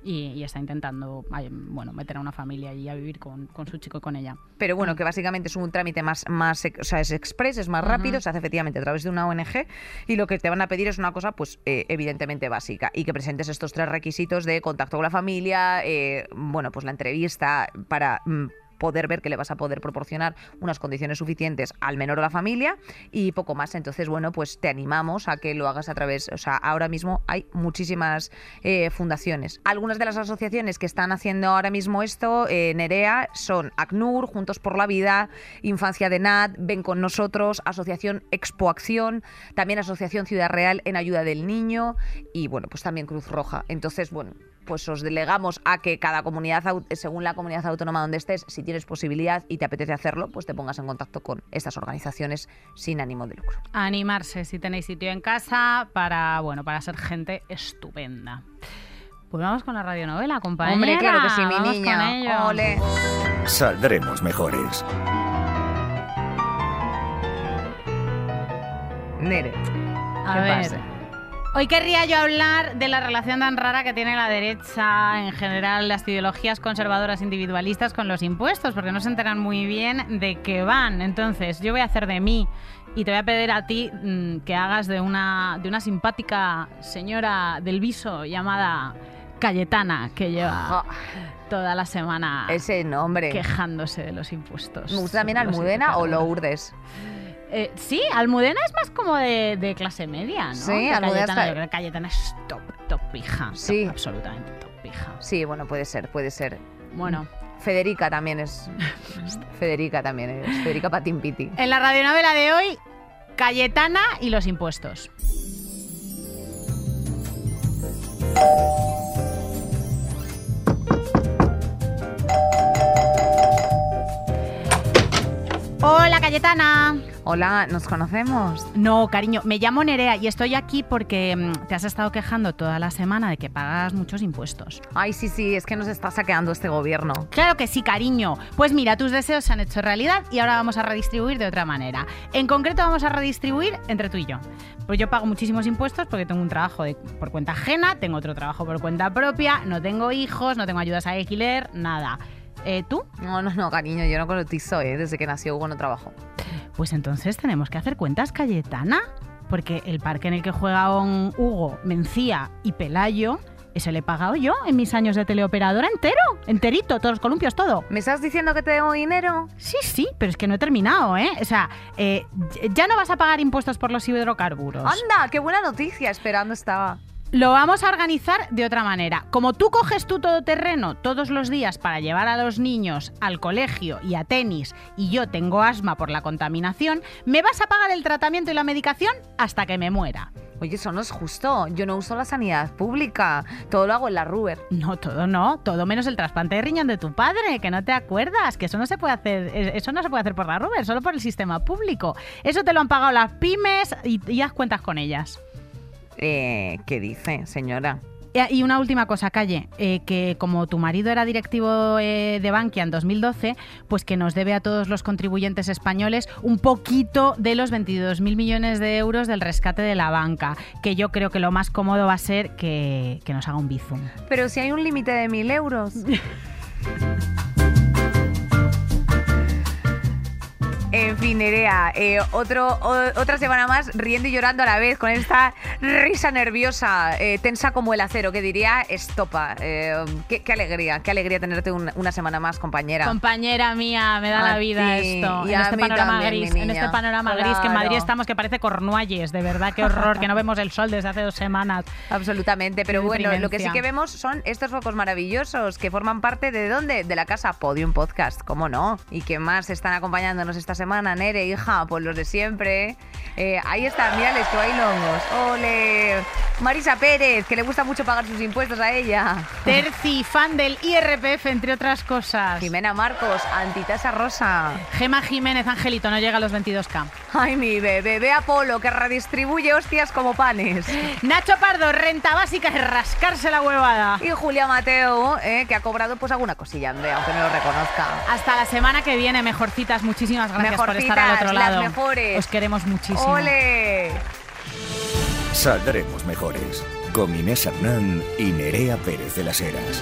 y, y está intentando bueno, meter a una familia allí a vivir con, con su chico y con ella. Pero bueno, que básicamente es un trámite más, más o sea, es express, es más rápido, se hace efectivamente a través de una ONG y lo que te van a pedir es una cosa, pues eh, evidentemente básica y que presentes estos tres requisitos de contacto con la familia, eh, bueno, pues la entrevista para... poder ver que le vas a poder proporcionar unas condiciones suficientes al menor o la familia y poco más. Entonces, bueno, pues te animamos a que lo hagas a través, o sea, ahora mismo hay muchísimas eh, fundaciones. Algunas de las asociaciones que están haciendo ahora mismo esto, eh, Nerea, son ACNUR, Juntos por la Vida, Infancia de NAD, Ven con nosotros, Asociación Expo Acción, también Asociación Ciudad Real en ayuda del niño y bueno, pues también Cruz Roja. Entonces, bueno, pues os delegamos a que cada comunidad, según la comunidad autónoma donde estés, si tienes posibilidad y te apetece hacerlo, pues te pongas en contacto con estas organizaciones sin ánimo de lucro. Animarse si tenéis sitio en casa para, bueno, para ser gente estupenda. Pues vamos con la radionovela, compañera. Hombre, claro que sí, mi Vamos niña. Ole. Saldremos mejores. Nere. A ¿Qué ver. pasa? Hoy querría yo hablar de la relación tan rara que tiene la derecha, en general las ideologías conservadoras individualistas con los impuestos, porque no se enteran muy bien de qué van. Entonces, yo voy a hacer de mí y te voy a pedir a ti mm, que hagas de una, de una simpática señora del viso llamada Cayetana, que lleva Ah, toda la semana ese nombre. quejándose de los impuestos. Me gusta también Almudena o. Lourdes. Eh, sí, Almudena es más como de, de clase media, ¿no? Sí, Almudena Cayetana, está- Cayetana es top, top pija. top, Sí. absolutamente top pija. Sí, bueno, puede ser, puede ser. Bueno, Federica también es. Federica también es. Federica Patín Piti. en la radionovela de hoy, Cayetana y los impuestos. Hola, Cayetana. Hola, ¿nos conocemos? No, cariño, me llamo Nerea y estoy aquí porque mm, te has estado quejando toda la semana de que pagas muchos impuestos. Ay, sí, sí, es que nos está saqueando este gobierno. Claro que sí, cariño. Pues mira, tus deseos se han hecho realidad y ahora vamos a redistribuir de otra manera. En concreto vamos a redistribuir entre tú y yo. Pues yo pago muchísimos impuestos porque tengo un trabajo de- por cuenta ajena, tengo otro trabajo por cuenta propia, no tengo hijos, no tengo ayudas a alquiler, nada. Eh, ¿Tú? No, no, no, cariño, yo no cotizo, ¿eh? Desde que nació Hugo no trabajo. Pues entonces tenemos que hacer cuentas, Cayetana. Porque el parque en el que juegan Hugo, Mencía y Pelayo, ese le he pagado yo en mis años de teleoperadora entero, enterito, todos los columpios, todo. ¿Me estás diciendo que te debo dinero? Sí, sí, pero es que no he terminado, ¿eh? O sea, eh, ya no vas a pagar impuestos por los hidrocarburos. ¡Anda! ¡Qué buena noticia! Esperando estaba. Lo vamos a organizar de otra manera. Como tú coges tu todoterreno todos los días para llevar a los niños al colegio y a tenis y yo tengo asma por la contaminación, me vas a pagar el tratamiento y la medicación hasta que me muera. Oye, eso no es justo. Yo no uso la sanidad pública. Todo lo hago en la Ruber. No, todo no, todo menos el trasplante de riñón de tu padre, que no te acuerdas, que eso no se puede hacer, eh, eso no se puede hacer por la Ruber, solo por el sistema público. Eso te lo han pagado las pymes y, y haz cuentas con ellas. Eh, ¿Qué dice, señora? Y una última cosa, Calle, eh, que como tu marido era directivo eh, de Bankia en 2012, pues que nos debe a todos los contribuyentes españoles un poquito de los 22.000 millones de euros del rescate de la banca, que yo creo que lo más cómodo va a ser que, que nos haga un bizum. Pero si hay un límite de mil euros. En fin, Nerea, eh, otro, o- otra semana más riendo y llorando a la vez con esta risa nerviosa, eh, tensa como el acero, que diría estopa. Eh, qué, qué alegría, qué alegría tenerte un- una semana más, compañera. Compañera mía, me da A la vida esto. y En este panorama también, gris, en este panorama gris que en Madrid estamos que parece Cornualles, de verdad, qué horror, que no vemos el sol desde hace dos semanas. Absolutamente, pero Qué bueno, lo que sí que vemos son estos focos maravillosos que forman parte de dónde? De la casa Podium Podcast, ¿cómo no? Y que más están acompañándonos esta semana, Nere, hija, pues los de siempre. Eh, ahí están, mírales que bailongos. ¡Ole! Marisa Pérez, que le gusta mucho pagar sus impuestos a ella. Terci, fan del IRPF, entre otras cosas. Jimena Marcos, antitasa rosa. Gema Jiménez, Angelito, no llega a los 22K. Ay, mi bebé, ve Apolo, que redistribuye hostias como panes. Nacho Pardo, renta básica es rascarse la huevada. Y Julia Mateo, eh, que ha cobrado pues alguna cosilla, aunque no lo reconozca. Hasta la semana que viene, mejorcitas. Muchísimas gracias por estar al Mejorcitas, otro las lado. mejores. Os queremos muchísimo. ¡Ole! Saldremos mejores. Con Inés Hernán y Nerea Pérez de las Heras.